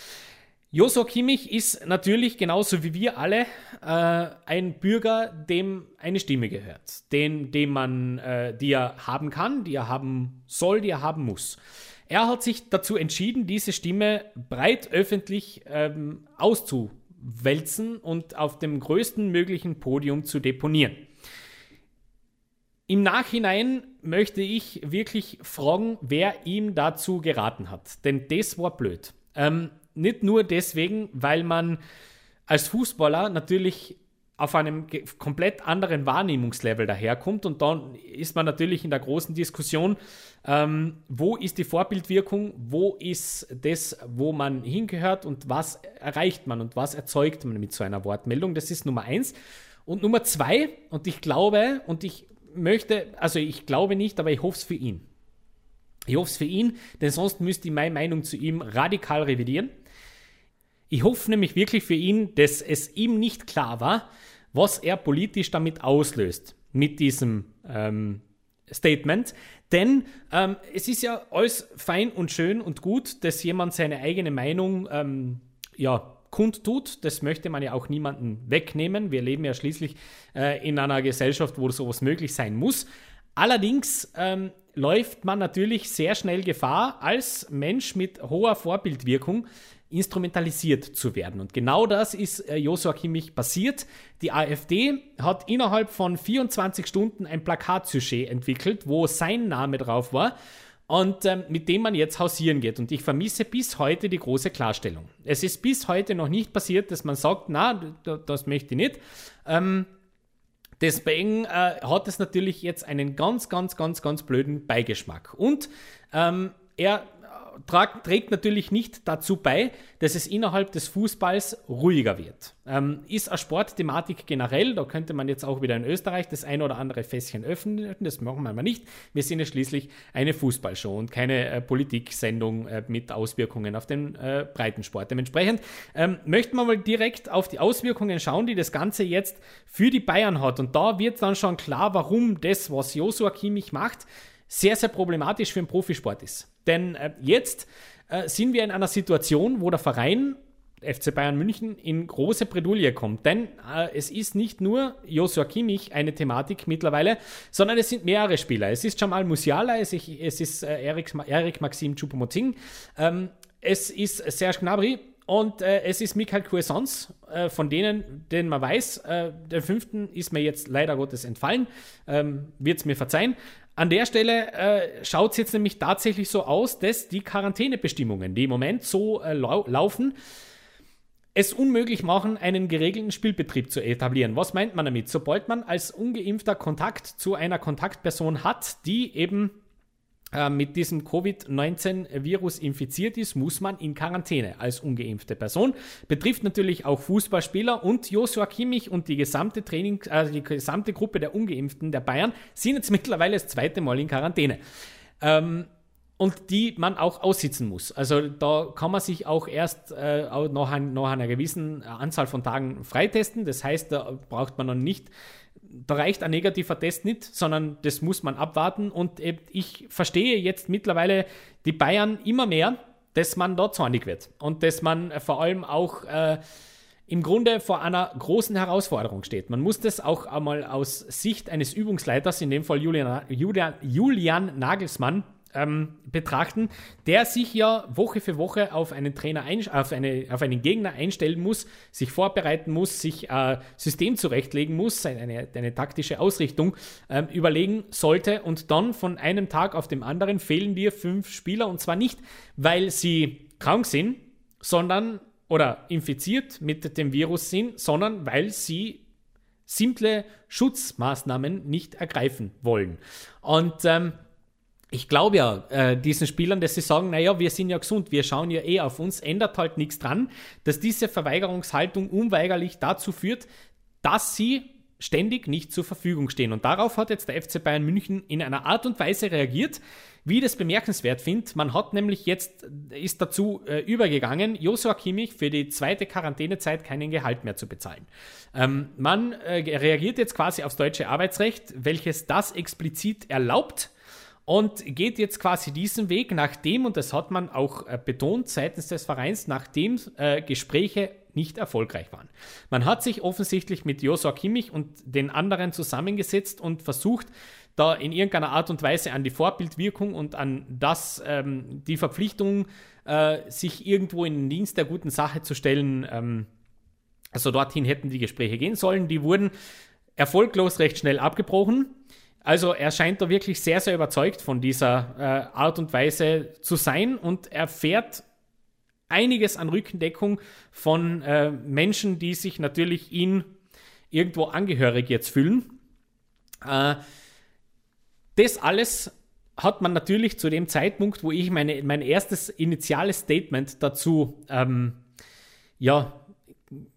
Joso Kimmich ist natürlich genauso wie wir alle äh, ein Bürger, dem eine Stimme gehört, den, dem man, äh, die er haben kann, die er haben soll, die er haben muss. Er hat sich dazu entschieden, diese Stimme breit öffentlich ähm, auszuwälzen und auf dem größten möglichen Podium zu deponieren. Im Nachhinein möchte ich wirklich fragen, wer ihm dazu geraten hat, denn das war blöd. Ähm, nicht nur deswegen, weil man als Fußballer natürlich auf einem komplett anderen Wahrnehmungslevel daherkommt und dann ist man natürlich in der großen Diskussion, ähm, wo ist die Vorbildwirkung, wo ist das, wo man hingehört und was erreicht man und was erzeugt man mit so einer Wortmeldung. Das ist Nummer eins. Und Nummer zwei, und ich glaube, und ich möchte, also ich glaube nicht, aber ich hoffe es für ihn. Ich hoffe es für ihn, denn sonst müsste ich meine Meinung zu ihm radikal revidieren. Ich hoffe nämlich wirklich für ihn, dass es ihm nicht klar war, was er politisch damit auslöst, mit diesem ähm, Statement. Denn ähm, es ist ja alles fein und schön und gut, dass jemand seine eigene Meinung ähm, ja, kundtut. Das möchte man ja auch niemandem wegnehmen. Wir leben ja schließlich äh, in einer Gesellschaft, wo sowas möglich sein muss. Allerdings ähm, läuft man natürlich sehr schnell Gefahr, als Mensch mit hoher Vorbildwirkung instrumentalisiert zu werden. Und genau das ist äh, Joshua Kimmich passiert. Die AfD hat innerhalb von 24 Stunden ein Plakatsujet entwickelt, wo sein Name drauf war und ähm, mit dem man jetzt hausieren geht. Und ich vermisse bis heute die große Klarstellung. Es ist bis heute noch nicht passiert, dass man sagt, na, das möchte ich nicht. Ähm, deswegen äh, hat es natürlich jetzt einen ganz, ganz, ganz, ganz blöden Beigeschmack. Und ähm, er trägt natürlich nicht dazu bei, dass es innerhalb des Fußballs ruhiger wird. Ähm, ist eine Sportthematik generell, da könnte man jetzt auch wieder in Österreich das ein oder andere Fässchen öffnen, das machen wir mal nicht. Wir sind ja schließlich eine Fußballshow und keine äh, Politiksendung äh, mit Auswirkungen auf den äh, Breitensport. Dementsprechend ähm, möchten wir mal direkt auf die Auswirkungen schauen, die das Ganze jetzt für die Bayern hat. Und da wird dann schon klar, warum das, was Josua Kimmich macht, sehr, sehr problematisch für den Profisport ist. Denn äh, jetzt äh, sind wir in einer Situation, wo der Verein FC Bayern München in große Bredouille kommt. Denn äh, es ist nicht nur Joshua Kimmich eine Thematik mittlerweile, sondern es sind mehrere Spieler. Es ist Jamal Musiala, es ist, es ist äh, Eric, Maxim Choupo-Moting, ähm, es ist Serge Gnabry und äh, es ist Michael Cuisance, äh, von denen, den man weiß. Äh, der fünften ist mir jetzt leider Gottes entfallen. Ähm, Wird es mir verzeihen. An der Stelle äh, schaut es jetzt nämlich tatsächlich so aus, dass die Quarantänebestimmungen, die im Moment so äh, lau laufen, es unmöglich machen, einen geregelten Spielbetrieb zu etablieren. Was meint man damit? Sobald man als ungeimpfter Kontakt zu einer Kontaktperson hat, die eben mit diesem Covid-19-Virus infiziert ist, muss man in Quarantäne als ungeimpfte Person. Betrifft natürlich auch Fußballspieler und Joshua Kimmich und die gesamte Training, also die gesamte Gruppe der Ungeimpften der Bayern sind jetzt mittlerweile das zweite Mal in Quarantäne. Ähm, und die man auch aussitzen muss. Also da kann man sich auch erst äh, nach, ein, nach, einer gewissen Anzahl von Tagen freitesten. Das heißt, da braucht man noch nicht da reicht ein negativer Test nicht, sondern das muss man abwarten. Und ich verstehe jetzt mittlerweile die Bayern immer mehr, dass man da zornig wird und dass man vor allem auch äh, im Grunde vor einer großen Herausforderung steht. Man muss das auch einmal aus Sicht eines Übungsleiters, in dem Fall Julian, Julian, Julian Nagelsmann, ähm, betrachten, der sich ja Woche für Woche auf einen Trainer auf, eine, auf einen Gegner einstellen muss, sich vorbereiten muss, sich äh, System zurechtlegen muss, eine, eine taktische Ausrichtung ähm, überlegen sollte und dann von einem Tag auf dem anderen fehlen dir fünf Spieler und zwar nicht, weil sie krank sind, sondern oder infiziert mit dem Virus sind, sondern weil sie simple Schutzmaßnahmen nicht ergreifen wollen. Und ähm, ich glaube ja, äh, diesen Spielern, dass sie sagen, naja, wir sind ja gesund, wir schauen ja eh auf uns, ändert halt nichts dran, dass diese Verweigerungshaltung unweigerlich dazu führt, dass sie ständig nicht zur Verfügung stehen. Und darauf hat jetzt der FC Bayern München in einer Art und Weise reagiert, wie ich das bemerkenswert finde. Man hat nämlich jetzt, ist dazu äh, übergegangen, Joshua Kimmich für die zweite Quarantänezeit keinen Gehalt mehr zu bezahlen. Ähm, man äh, reagiert jetzt quasi aufs deutsche Arbeitsrecht, welches das explizit erlaubt und geht jetzt quasi diesen Weg, nachdem, und das hat man auch äh, betont seitens des Vereins, nachdem äh, Gespräche nicht erfolgreich waren. Man hat sich offensichtlich mit Joshua Kimmich und den anderen zusammengesetzt und versucht, da in irgendeiner Art und Weise an die Vorbildwirkung und an das, ähm, die Verpflichtung, äh, sich irgendwo in den Dienst der guten Sache zu stellen, ähm, also dorthin hätten die Gespräche gehen sollen. Die wurden erfolglos recht schnell abgebrochen. Also er scheint da wirklich sehr, sehr überzeugt von dieser äh, Art und Weise zu sein und er fährt einiges an Rückendeckung von äh, Menschen, die sich natürlich ihn irgendwo angehörig jetzt fühlen. Äh, das alles hat man natürlich zu dem Zeitpunkt, wo ich meine, mein erstes initiales Statement dazu ähm, ja,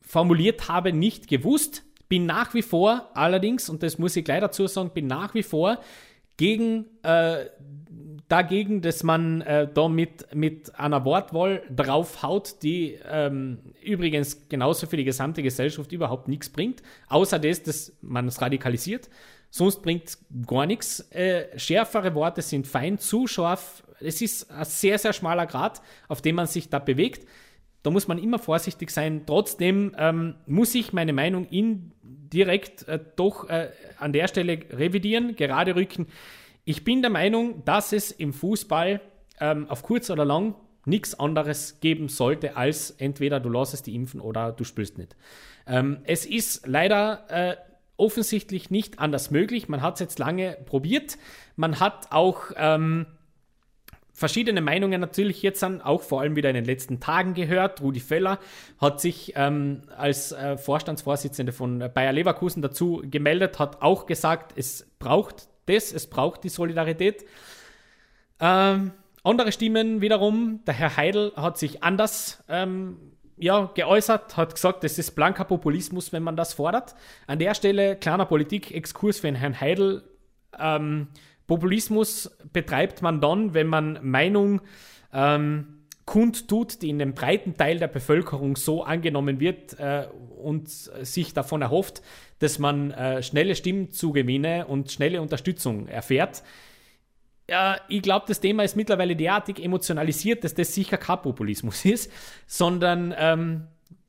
formuliert habe, nicht gewusst. Bin nach wie vor allerdings, und das muss ich gleich dazu sagen, bin nach wie vor gegen, äh, dagegen, dass man äh, da mit, mit einer Wortwahl draufhaut, die ähm, übrigens genauso für die gesamte Gesellschaft überhaupt nichts bringt, außer das, dass man es radikalisiert. Sonst bringt es gar nichts. Äh, schärfere Worte sind fein, zu scharf. Es ist ein sehr, sehr schmaler Grad, auf dem man sich da bewegt. Da muss man immer vorsichtig sein. Trotzdem ähm, muss ich meine Meinung in direkt äh, doch äh, an der Stelle revidieren, gerade rücken. Ich bin der Meinung, dass es im Fußball ähm, auf kurz oder lang nichts anderes geben sollte, als entweder du lässt die impfen oder du spielst nicht. Ähm, es ist leider äh, offensichtlich nicht anders möglich. Man hat es jetzt lange probiert. Man hat auch ähm, verschiedene Meinungen natürlich jetzt an, auch vor allem wieder in den letzten Tagen gehört. Rudi Feller hat sich ähm, als äh, Vorstandsvorsitzende von Bayer Leverkusen dazu gemeldet, hat auch gesagt, es braucht das, es braucht die Solidarität. Ähm, andere Stimmen wiederum, der Herr Heidel hat sich anders ähm, ja, geäußert, hat gesagt, das ist blanker Populismus, wenn man das fordert. An der Stelle kleiner Politik-Exkurs für den Herrn Heidel. Ähm, Populismus betreibt man dann, wenn man Meinung ähm, kundtut, die in dem breiten Teil der Bevölkerung so angenommen wird äh, und sich davon erhofft, dass man äh, schnelle Stimmzugewinne und schnelle Unterstützung erfährt. Ja, ich glaube, das Thema ist mittlerweile derartig emotionalisiert, dass das sicher kein Populismus ist, sondern ähm,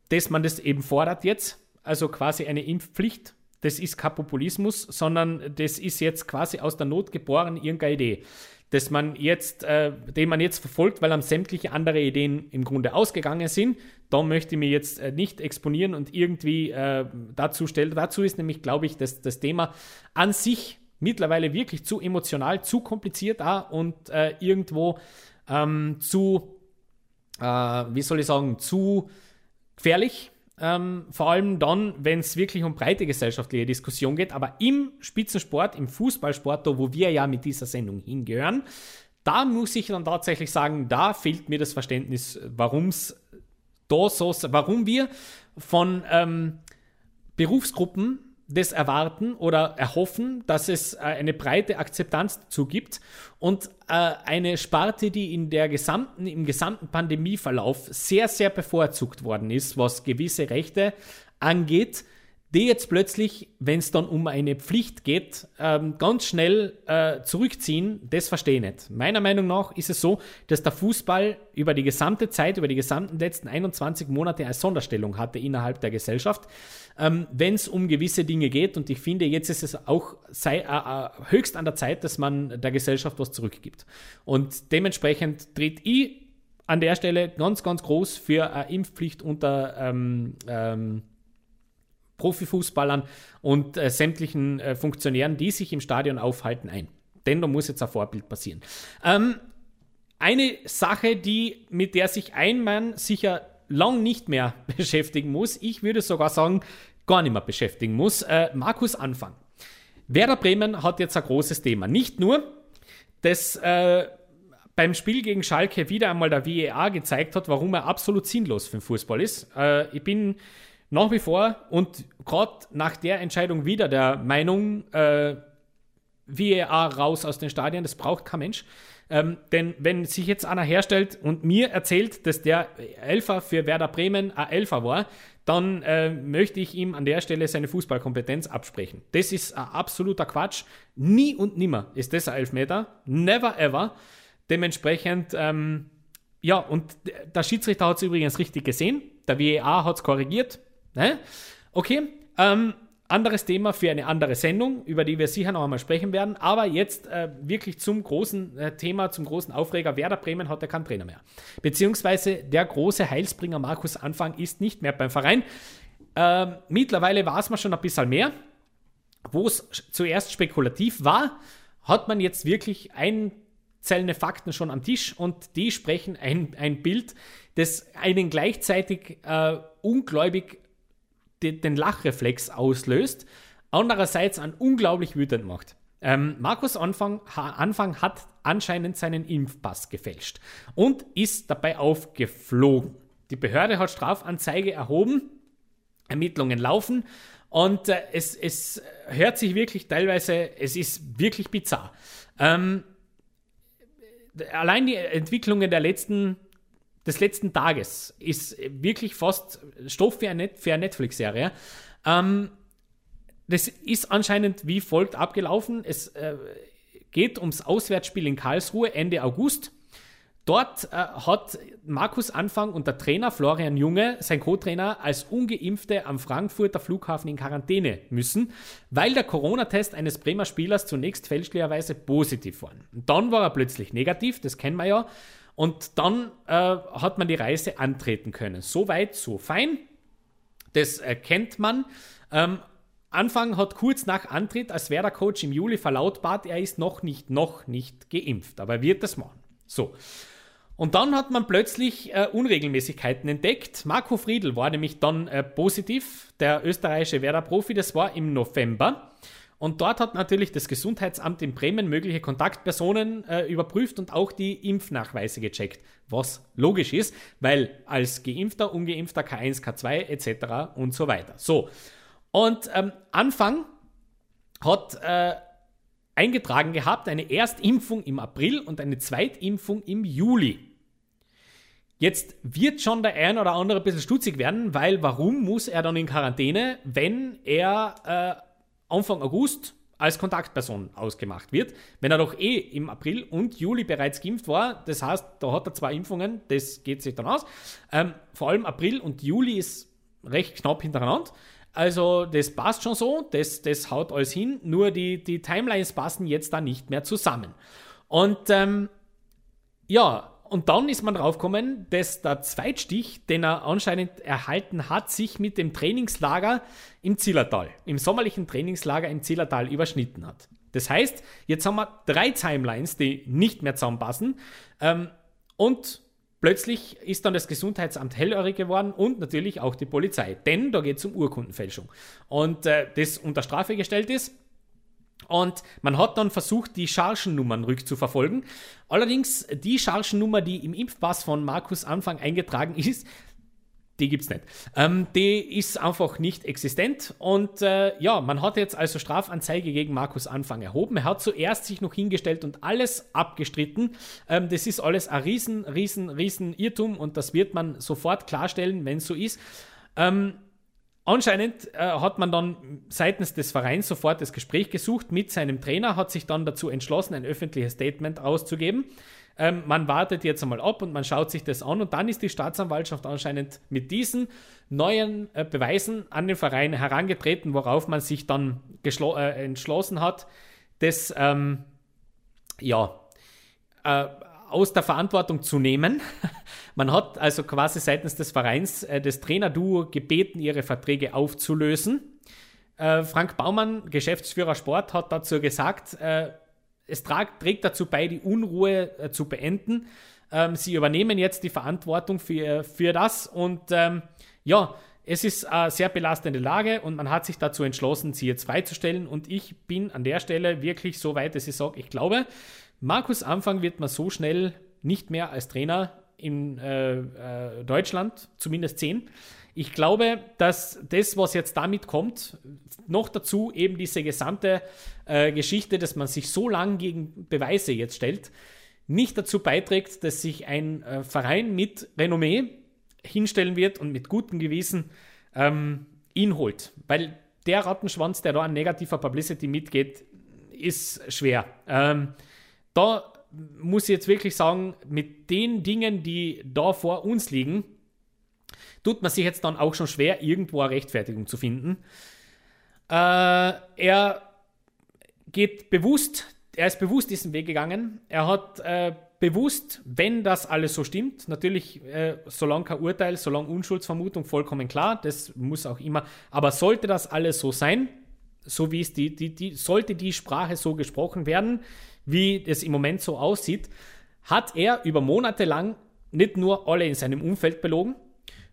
dass man das eben fordert jetzt, also quasi eine Impfpflicht das ist kein Populismus, sondern das ist jetzt quasi aus der Not geboren irgendeine Idee, dass man jetzt, äh, den man jetzt verfolgt, weil am sämtliche andere Ideen im Grunde ausgegangen sind. Da möchte ich mich jetzt äh, nicht exponieren und irgendwie äh, dazu stellen. Dazu ist nämlich, glaube ich, dass das Thema an sich mittlerweile wirklich zu emotional, zu kompliziert auch und äh, irgendwo ähm, zu, äh, wie soll ich sagen, zu gefährlich ähm, vor allem dann, wenn es wirklich um breite gesellschaftliche Diskussion geht. Aber im Spitzensport, im Fußballsport, da wo wir ja mit dieser Sendung hingehören, da muss ich dann tatsächlich sagen, da fehlt mir das Verständnis, warum es da so, warum wir von ähm, Berufsgruppen das erwarten oder erhoffen, dass es äh, eine breite Akzeptanz dazu gibt und äh, eine Sparte, die in der gesamten, im gesamten Pandemieverlauf sehr, sehr bevorzugt worden ist, was gewisse Rechte angeht, die jetzt plötzlich, wenn es dann um eine Pflicht geht, ähm, ganz schnell äh, zurückziehen, das verstehe ich nicht. Meiner Meinung nach ist es so, dass der Fußball über die gesamte Zeit, über die gesamten letzten 21 Monate eine Sonderstellung hatte innerhalb der Gesellschaft, ähm, wenn es um gewisse Dinge geht. Und ich finde, jetzt ist es auch sei, äh, äh, höchst an der Zeit, dass man der Gesellschaft was zurückgibt. Und dementsprechend tritt ich an der Stelle ganz, ganz groß für eine Impfpflicht unter ähm, ähm, Profifußballern und äh, sämtlichen äh, Funktionären, die sich im Stadion aufhalten, ein. Denn da muss jetzt ein Vorbild passieren. Ähm, eine Sache, die, mit der sich ein Mann sicher lang nicht mehr beschäftigen muss, ich würde sogar sagen, gar nicht mehr beschäftigen muss, äh, Markus Anfang. Werder Bremen hat jetzt ein großes Thema. Nicht nur, das äh, beim Spiel gegen Schalke wieder einmal der VAR gezeigt hat, warum er absolut sinnlos für den Fußball ist. Äh, ich bin nach wie vor und gerade nach der Entscheidung wieder der Meinung, äh, VAR raus aus den Stadien, das braucht kein Mensch. Ähm, denn wenn sich jetzt einer herstellt und mir erzählt, dass der Elfer für Werder Bremen ein Elfer war, dann äh, möchte ich ihm an der Stelle seine Fußballkompetenz absprechen. Das ist ein absoluter Quatsch. Nie und nimmer ist das ein Elfmeter. Never ever. Dementsprechend, ähm, ja, und der Schiedsrichter hat es übrigens richtig gesehen. Der WEA hat es korrigiert. Ne? Okay, ähm, anderes Thema für eine andere Sendung, über die wir sicher noch einmal sprechen werden. Aber jetzt äh, wirklich zum großen äh, Thema, zum großen Aufreger. Werder Bremen hat ja keinen Trainer mehr. Beziehungsweise der große Heilsbringer Markus Anfang ist nicht mehr beim Verein. Äh, mittlerweile war es mal schon ein bisschen mehr. Wo es zuerst spekulativ war, hat man jetzt wirklich einzelne Fakten schon am Tisch und die sprechen ein, ein Bild, das einen gleichzeitig äh, ungläubig den Lachreflex auslöst, andererseits an unglaublich wütend macht. Ähm, Markus Anfang, Anfang hat anscheinend seinen Impfpass gefälscht und ist dabei aufgeflogen. Die Behörde hat Strafanzeige erhoben, Ermittlungen laufen und äh, es, es hört sich wirklich teilweise, es ist wirklich bizarr. Ähm, allein die Entwicklungen der letzten des letzten Tages ist wirklich fast Stoff für, eine, eine Netflix-Serie. Ähm, das ist anscheinend wie folgt abgelaufen. Es äh, geht ums Auswärtsspiel in Karlsruhe Ende August. Dort äh, hat Markus Anfang und der Trainer Florian Junge, sein Co-Trainer, als Ungeimpfte am Frankfurter Flughafen in Quarantäne müssen, weil der Corona-Test eines Bremer Spielers zunächst fälschlicherweise positiv war. Dann war er plötzlich negativ, das kennen wir ja. Und dann äh, hat man die Reise antreten können. So weit, so fein. Das äh, kennt man. Ähm, Anfang hat kurz nach Antritt als Werder-Coach im Juli verlautbart, er ist noch nicht, noch nicht geimpft, aber er wird das machen. So. Und dann hat man plötzlich äh, Unregelmäßigkeiten entdeckt. Marco Friedl war nämlich dann äh, positiv, der österreichische Werder-Profi, das war im November. Und dort hat natürlich das Gesundheitsamt in Bremen mögliche Kontaktpersonen äh, überprüft und auch die Impfnachweise gecheckt. Was logisch ist, weil als Geimpfter, Ungeimpfter, K1, K2 etc. und so weiter. So. Und ähm, Anfang hat äh, eingetragen gehabt eine Erstimpfung im April und eine Zweitimpfung im Juli. Jetzt wird schon der ein oder andere ein bisschen stutzig werden, weil warum muss er dann in Quarantäne, wenn er äh, Anfang August als Kontaktperson ausgemacht wird, wenn er doch eh im April und Juli bereits geimpft war. Das heißt, da hat er zwei Impfungen, das geht sich dann aus. Ähm, vor allem April und Juli ist recht knapp hintereinander. Also das passt schon so, das, das haut alles hin, nur die, die Timelines passen jetzt da nicht mehr zusammen. Und ähm, ja, und dann ist man draufgekommen, dass der Zweitstich, den er anscheinend erhalten hat, sich mit dem Trainingslager im Zillertal, im sommerlichen Trainingslager im Zillertal überschnitten hat. Das heißt, jetzt haben wir drei Timelines, die nicht mehr zusammenpassen. Ähm, und plötzlich ist dann das Gesundheitsamt hellhörig geworden und natürlich auch die Polizei. Denn da geht es um Urkundenfälschung. Und äh, das unter Strafe gestellt ist, und man hat dann versucht, die Chargennummern rückzuverfolgen. Allerdings die Chargennummer, die im Impfpass von Markus Anfang eingetragen ist, die gibt es nicht. Ähm, die ist einfach nicht existent. Und äh, ja, man hat jetzt also Strafanzeige gegen Markus Anfang erhoben. Er hat zuerst sich noch hingestellt und alles abgestritten. Ähm, das ist alles ein riesen, riesen, riesen Irrtum und das wird man sofort klarstellen, wenn es so ist. Ähm, Anscheinend äh, hat man dann seitens des Vereins sofort das Gespräch gesucht mit seinem Trainer, hat sich dann dazu entschlossen, ein öffentliches Statement auszugeben. Ähm, man wartet jetzt einmal ab und man schaut sich das an und dann ist die Staatsanwaltschaft anscheinend mit diesen neuen äh, Beweisen an den Verein herangetreten, worauf man sich dann äh, entschlossen hat, das ähm, ja, äh, aus der Verantwortung zu nehmen. Man hat also quasi seitens des Vereins äh, das Trainerduo gebeten, ihre Verträge aufzulösen. Äh, Frank Baumann, Geschäftsführer Sport, hat dazu gesagt, äh, es trag, trägt dazu bei, die Unruhe äh, zu beenden. Ähm, sie übernehmen jetzt die Verantwortung für, für das und ähm, ja, es ist eine sehr belastende Lage und man hat sich dazu entschlossen, sie jetzt freizustellen. Und ich bin an der Stelle wirklich so weit, dass ich sage, ich glaube, Markus Anfang wird man so schnell nicht mehr als Trainer in äh, äh, Deutschland, zumindest sehen. Ich glaube, dass das, was jetzt damit kommt, noch dazu eben diese gesamte äh, Geschichte, dass man sich so lange gegen Beweise jetzt stellt, nicht dazu beiträgt, dass sich ein äh, Verein mit Renommee hinstellen wird und mit gutem Gewissen ähm, ihn holt. Weil der Rattenschwanz, der da an negativer Publicity mitgeht, ist schwer. Ähm, da muss ich jetzt wirklich sagen, mit den Dingen, die da vor uns liegen, tut man sich jetzt dann auch schon schwer, irgendwo eine Rechtfertigung zu finden. Äh, er geht bewusst, er ist bewusst diesen Weg gegangen. Er hat äh, bewusst, wenn das alles so stimmt, natürlich, äh, solange kein Urteil, solange Unschuldsvermutung, vollkommen klar, das muss auch immer, aber sollte das alles so sein, so wie es die, die, die, sollte die Sprache so gesprochen werden, wie es im Moment so aussieht, hat er über Monate lang nicht nur alle in seinem Umfeld belogen,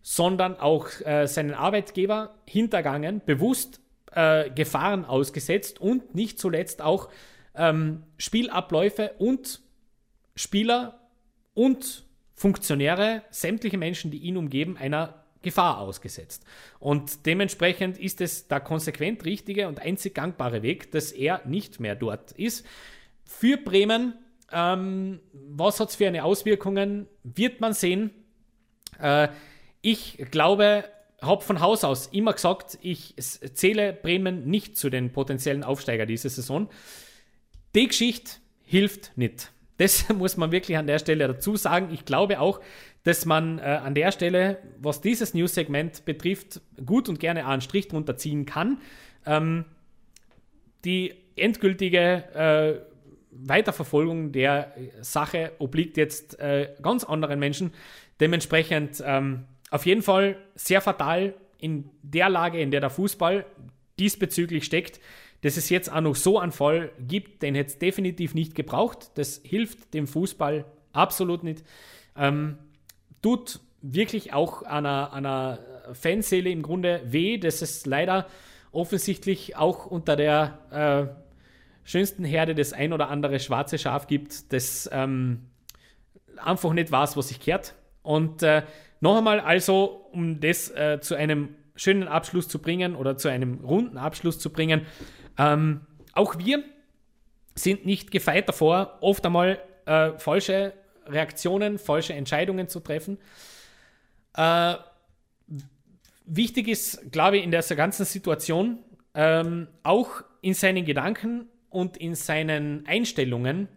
sondern auch äh, seinen Arbeitgeber hintergangen, bewusst äh, Gefahren ausgesetzt und nicht zuletzt auch ähm, Spielabläufe und Spieler und Funktionäre, sämtliche Menschen, die ihn umgeben, einer Gefahr ausgesetzt. Und dementsprechend ist es der konsequent richtige und einzig gangbare Weg, dass er nicht mehr dort ist. Für Bremen, ähm, was hat es für eine Auswirkungen, wird man sehen. Äh, ich glaube, habe von Haus aus immer gesagt, ich zähle Bremen nicht zu den potenziellen Aufsteiger diese Saison. Die Geschichte hilft nicht. Das muss man wirklich an der Stelle dazu sagen. Ich glaube auch, dass man äh, an der Stelle, was dieses News-Segment betrifft, gut und gerne einen Strich drunter ziehen kann. Ähm, die endgültige äh, Weiterverfolgung der Sache obliegt jetzt äh, ganz anderen Menschen. Dementsprechend ähm, auf jeden Fall sehr fatal in der Lage, in der der Fußball diesbezüglich steckt, dass es jetzt auch noch so einen Fall gibt, den hätte es definitiv nicht gebraucht. Das hilft dem Fußball absolut nicht. Ähm, tut wirklich auch einer, einer Fanseele im Grunde weh, dass es leider offensichtlich auch unter der äh, schönsten Herde das ein oder andere schwarze Schaf gibt, das ähm, einfach nicht weiß, was sich kehrt. Und äh, noch einmal also, um das äh, zu einem schönen Abschluss zu bringen oder zu einem runden Abschluss zu bringen, ähm, auch wir sind nicht gefeit davor, oft einmal äh, falsche Reaktionen, falsche Entscheidungen zu treffen. Äh, wichtig ist, glaube ich, in dieser ganzen Situation ähm, auch in seinen Gedanken und in seinen Einstellungen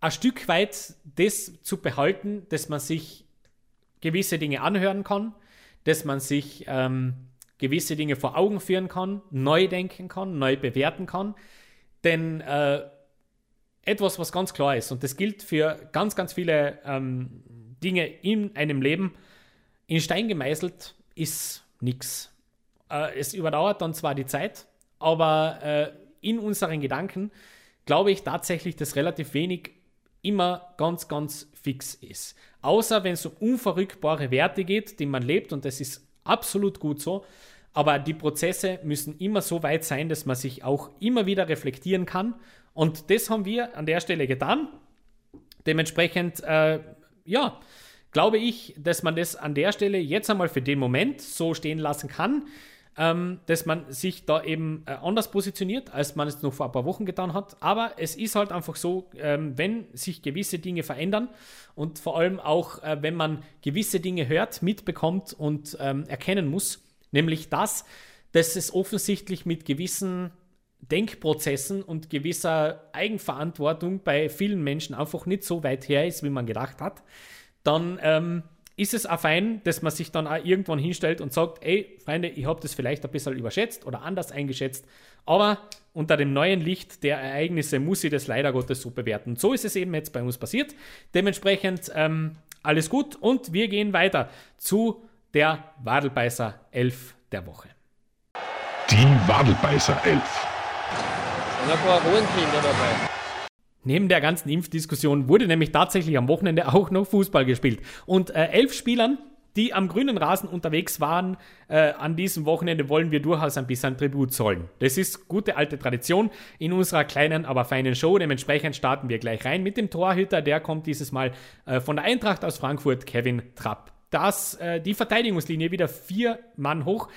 ein Stück weit das zu behalten, dass man sich gewisse Dinge anhören kann, dass man sich ähm, gewisse Dinge vor Augen führen kann, neu denken kann, neu bewerten kann. Denn äh, etwas, was ganz klar ist, und das gilt für ganz, ganz viele ähm, Dinge in einem Leben, in Stein gemeißelt ist nichts. Äh, es überdauert dann zwar die Zeit, aber äh, in unseren Gedanken glaube ich tatsächlich, dass relativ wenig immer ganz, ganz fix ist. Außer wenn es um unverrückbare Werte geht, die man lebt, und das ist absolut gut so. Aber die Prozesse müssen immer so weit sein, dass man sich auch immer wieder reflektieren kann. Und das haben wir an der Stelle getan. Dementsprechend, äh, ja, glaube ich, dass man das an der Stelle jetzt einmal für den Moment so stehen lassen kann, ähm, dass man sich da eben äh, anders positioniert, als man es noch vor ein paar Wochen getan hat. Aber es ist halt einfach so, ähm, wenn sich gewisse Dinge verändern und vor allem auch, äh, wenn man gewisse Dinge hört, mitbekommt und ähm, erkennen muss, nämlich das, dass es offensichtlich mit gewissen Denkprozessen und gewisser Eigenverantwortung bei vielen Menschen einfach nicht so weit her ist, wie man gedacht hat, dann ähm, ist es auch fein, dass man sich dann auch irgendwann hinstellt und sagt, ey, Freunde, ich habe das vielleicht ein bisschen überschätzt oder anders eingeschätzt, aber unter dem neuen Licht der Ereignisse muss ich das leider Gottes so bewerten. So ist es eben jetzt bei uns passiert. Dementsprechend ähm, alles gut und wir gehen weiter zu der Wadelbeißer 11 der Woche. Die Wadelbeißer 11. Und ein paar Rohenkinder dabei. Neben der ganzen Impfdiskussion wurde nämlich tatsächlich am Wochenende auch noch Fußball gespielt. Und äh, elf Spielern, die am grünen Rasen unterwegs waren, äh, an diesem Wochenende wollen wir durchaus ein bisschen Tribut zollen. Das ist gute alte Tradition in unserer kleinen, aber feinen Show. Dementsprechend starten wir gleich rein mit dem Torhüter. Der kommt dieses Mal äh, von der Eintracht aus Frankfurt, Kevin Trapp. Das, äh, die Verteidigungslinie wieder vier Mann hoch.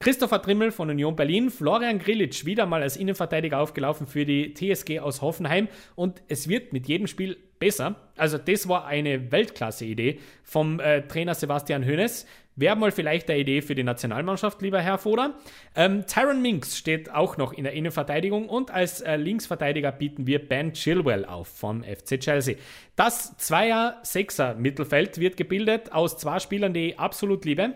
Christopher Trimmel von Union Berlin, Florian Grillitsch wieder mal als Innenverteidiger aufgelaufen für die TSG aus Hoffenheim und es wird mit jedem Spiel besser. Also das war eine Weltklasse-Idee vom äh, Trainer Sebastian Hoeneß. Wäre mal vielleicht eine Idee für die Nationalmannschaft, lieber Herr Foder. Ähm, Tyron Minks steht auch noch in der Innenverteidigung und als äh, Linksverteidiger bieten wir Ben Chilwell auf vom FC Chelsea. Das Zweier-Sechser-Mittelfeld wird gebildet aus zwei Spielern, die ich absolut liebe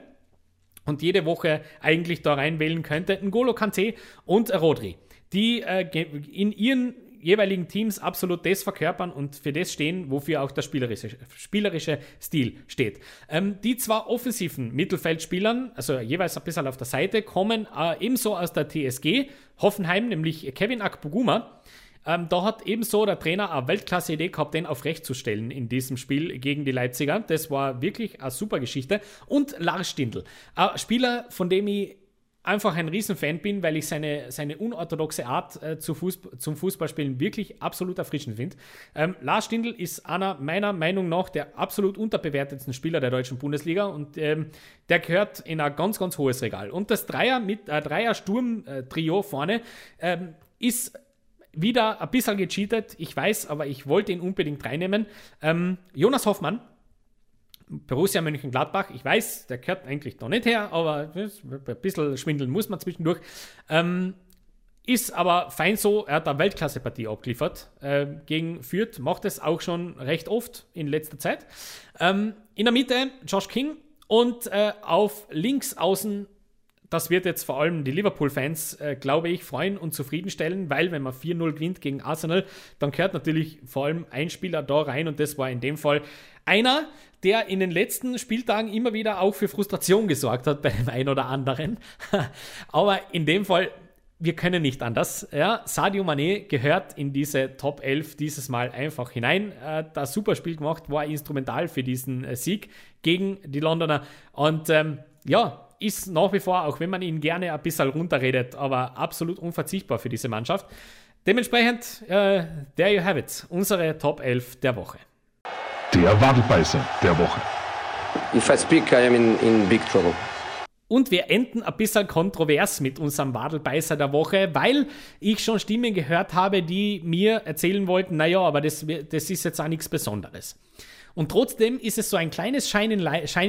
und jede Woche eigentlich da reinwählen könnte, N'Golo Kante und Rodri, die äh, in ihren jeweiligen Teams absolut das verkörpern und für das stehen, wofür auch der spielerische, spielerische Stil steht. Ähm, die zwei offensiven Mittelfeldspielern, also jeweils ein bisschen auf der Seite, kommen äh, ebenso aus der TSG Hoffenheim, nämlich Kevin Akpoguma, ähm, da hat ebenso der Trainer eine Weltklasse-Idee gehabt, den auf Recht zu stellen in diesem Spiel gegen die Leipziger. Das war wirklich eine super Geschichte. Und Lars Stindl, ein Spieler, von dem ich einfach ein Riesenfan bin, weil ich seine, seine unorthodoxe Art äh, zu Fußball, zum Fußballspielen wirklich absolut erfrischend finde. Ähm, Lars Stindl ist einer meiner Meinung nach der absolut unterbewertetsten Spieler der deutschen Bundesliga und ähm, der gehört in ein ganz, ganz hohes Regal. Und das Dreier mit äh, Dreier-Sturm-Trio vorne ähm, ist wieder ein bisschen gecheatet, ich weiß, aber ich wollte ihn unbedingt reinnehmen. Ähm, Jonas Hoffmann, Borussia Mönchengladbach, ich weiß, der gehört eigentlich noch nicht her, aber ein bisschen schwindeln muss man zwischendurch. Ähm, ist aber fein so, er hat eine Weltklasse-Partie abgeliefert äh, gegen Fürth, macht es auch schon recht oft in letzter Zeit. Ähm, in der Mitte Josh King und äh, auf links außen das wird jetzt vor allem die Liverpool-Fans, äh, glaube ich, freuen und zufriedenstellen, weil wenn man 4-0 gewinnt gegen Arsenal, dann gehört natürlich vor allem ein Spieler da rein und das war in dem Fall einer, der in den letzten Spieltagen immer wieder auch für Frustration gesorgt hat bei dem einen oder anderen. Aber in dem Fall, wir können nicht anders. Ja, Sadio Mané gehört in diese Top 11 dieses Mal einfach hinein. Äh, das super Spiel gemacht, war instrumental für diesen äh, Sieg gegen die Londoner. Und ähm, ja, ist nach wie vor, auch wenn man ihn gerne ein bisschen runterredet, aber absolut unverzichtbar für diese Mannschaft. Dementsprechend, äh, there you have it, unsere Top 11 der Woche. Der Wadelbeißer der Woche. If I speak, I am in, in big trouble. Und wir enden ein bisschen kontrovers mit unserem Wadelbeißer der Woche, weil ich schon Stimmen gehört habe, die mir erzählen wollten, naja, aber das, das ist jetzt auch nichts Besonderes. Und trotzdem ist es so ein kleines Shining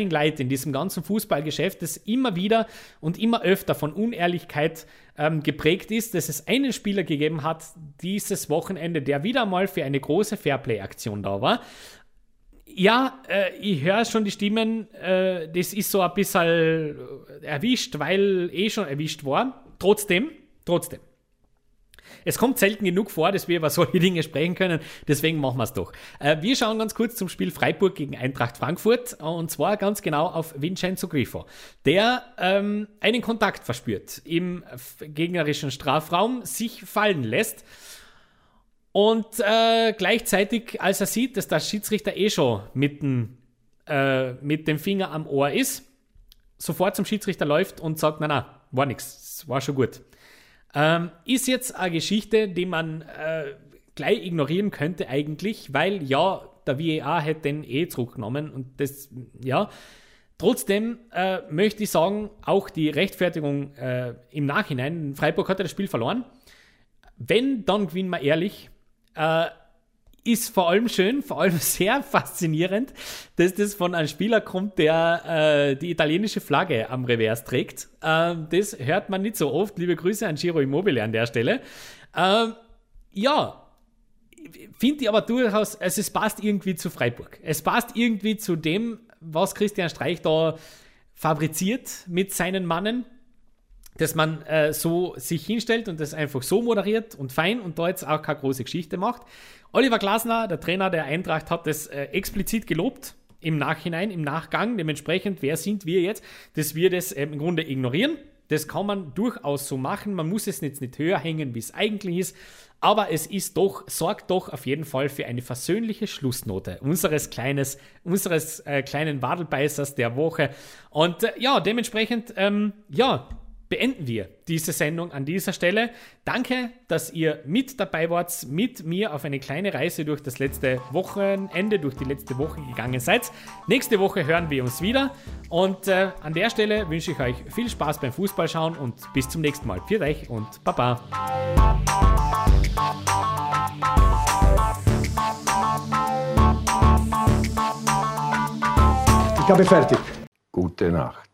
Light in diesem ganzen Fußballgeschäft, das immer wieder und immer öfter von Unehrlichkeit ähm, geprägt ist, dass es einen Spieler gegeben hat dieses Wochenende, der wieder mal für eine große Fairplay-Aktion da war. Ja, äh, ich höre schon die Stimmen, äh, das ist so ein bisschen erwischt, weil eh schon erwischt war. Trotzdem, trotzdem. Es kommt selten genug vor, dass wir über solche Dinge sprechen können, deswegen machen wir es doch. Äh, wir schauen ganz kurz zum Spiel Freiburg gegen Eintracht Frankfurt und zwar ganz genau auf Vincenzo Grifo, der ähm, einen Kontakt verspürt im gegnerischen Strafraum, sich fallen lässt. Und äh, gleichzeitig, als er sieht, dass der Schiedsrichter eh schon mit dem, äh, mit dem Finger am Ohr ist, sofort zum Schiedsrichter läuft und sagt, na na, war nix, war schon gut. Ähm, ist jetzt eine Geschichte, die man äh, gleich ignorieren könnte eigentlich, weil ja, der VAR hätte den eh zurückgenommen und das, ja. Trotzdem äh, möchte ich sagen, auch die Rechtfertigung äh, im Nachhinein, Freiburg hat ja das Spiel verloren. Wenn, dann gewinnen wir ehrlich. Äh, ist vor allem schön, vor allem sehr faszinierend, dass das von einem Spieler kommt, der äh, die italienische Flagge am Revers trägt. Äh, das hört man nicht so oft. Liebe Grüße an Giro Immobile an der Stelle. Äh, ja, finde ich aber durchaus, also es passt irgendwie zu Freiburg. Es passt irgendwie zu dem, was Christian Streich da fabriziert mit seinen Mannen dass man äh, so sich hinstellt und das einfach so moderiert und fein und da jetzt auch keine große Geschichte macht. Oliver Glasner, der Trainer der Eintracht, hat das äh, explizit gelobt im Nachhinein, im Nachgang. Dementsprechend, wer sind wir jetzt, dass wir das äh, im Grunde ignorieren? Das kann man durchaus so machen. Man muss es jetzt nicht höher hängen, wie es eigentlich ist. Aber es ist doch, sorgt doch auf jeden Fall für eine versöhnliche Schlussnote unseres, kleines, unseres äh, kleinen Wadelbeißers der Woche. Und äh, ja, dementsprechend, ähm, ja, beenden wir diese Sendung an dieser Stelle. Danke, dass ihr mit dabei wart, mit mir auf eine kleine Reise durch das letzte Wochenende, durch die letzte Woche gegangen seid. Nächste Woche hören wir uns wieder und äh, an der Stelle wünsche ich euch viel Spaß beim Fußballschauen und bis zum nächsten Mal. Für euch und Baba. Ich habe fertig. Gute Nacht.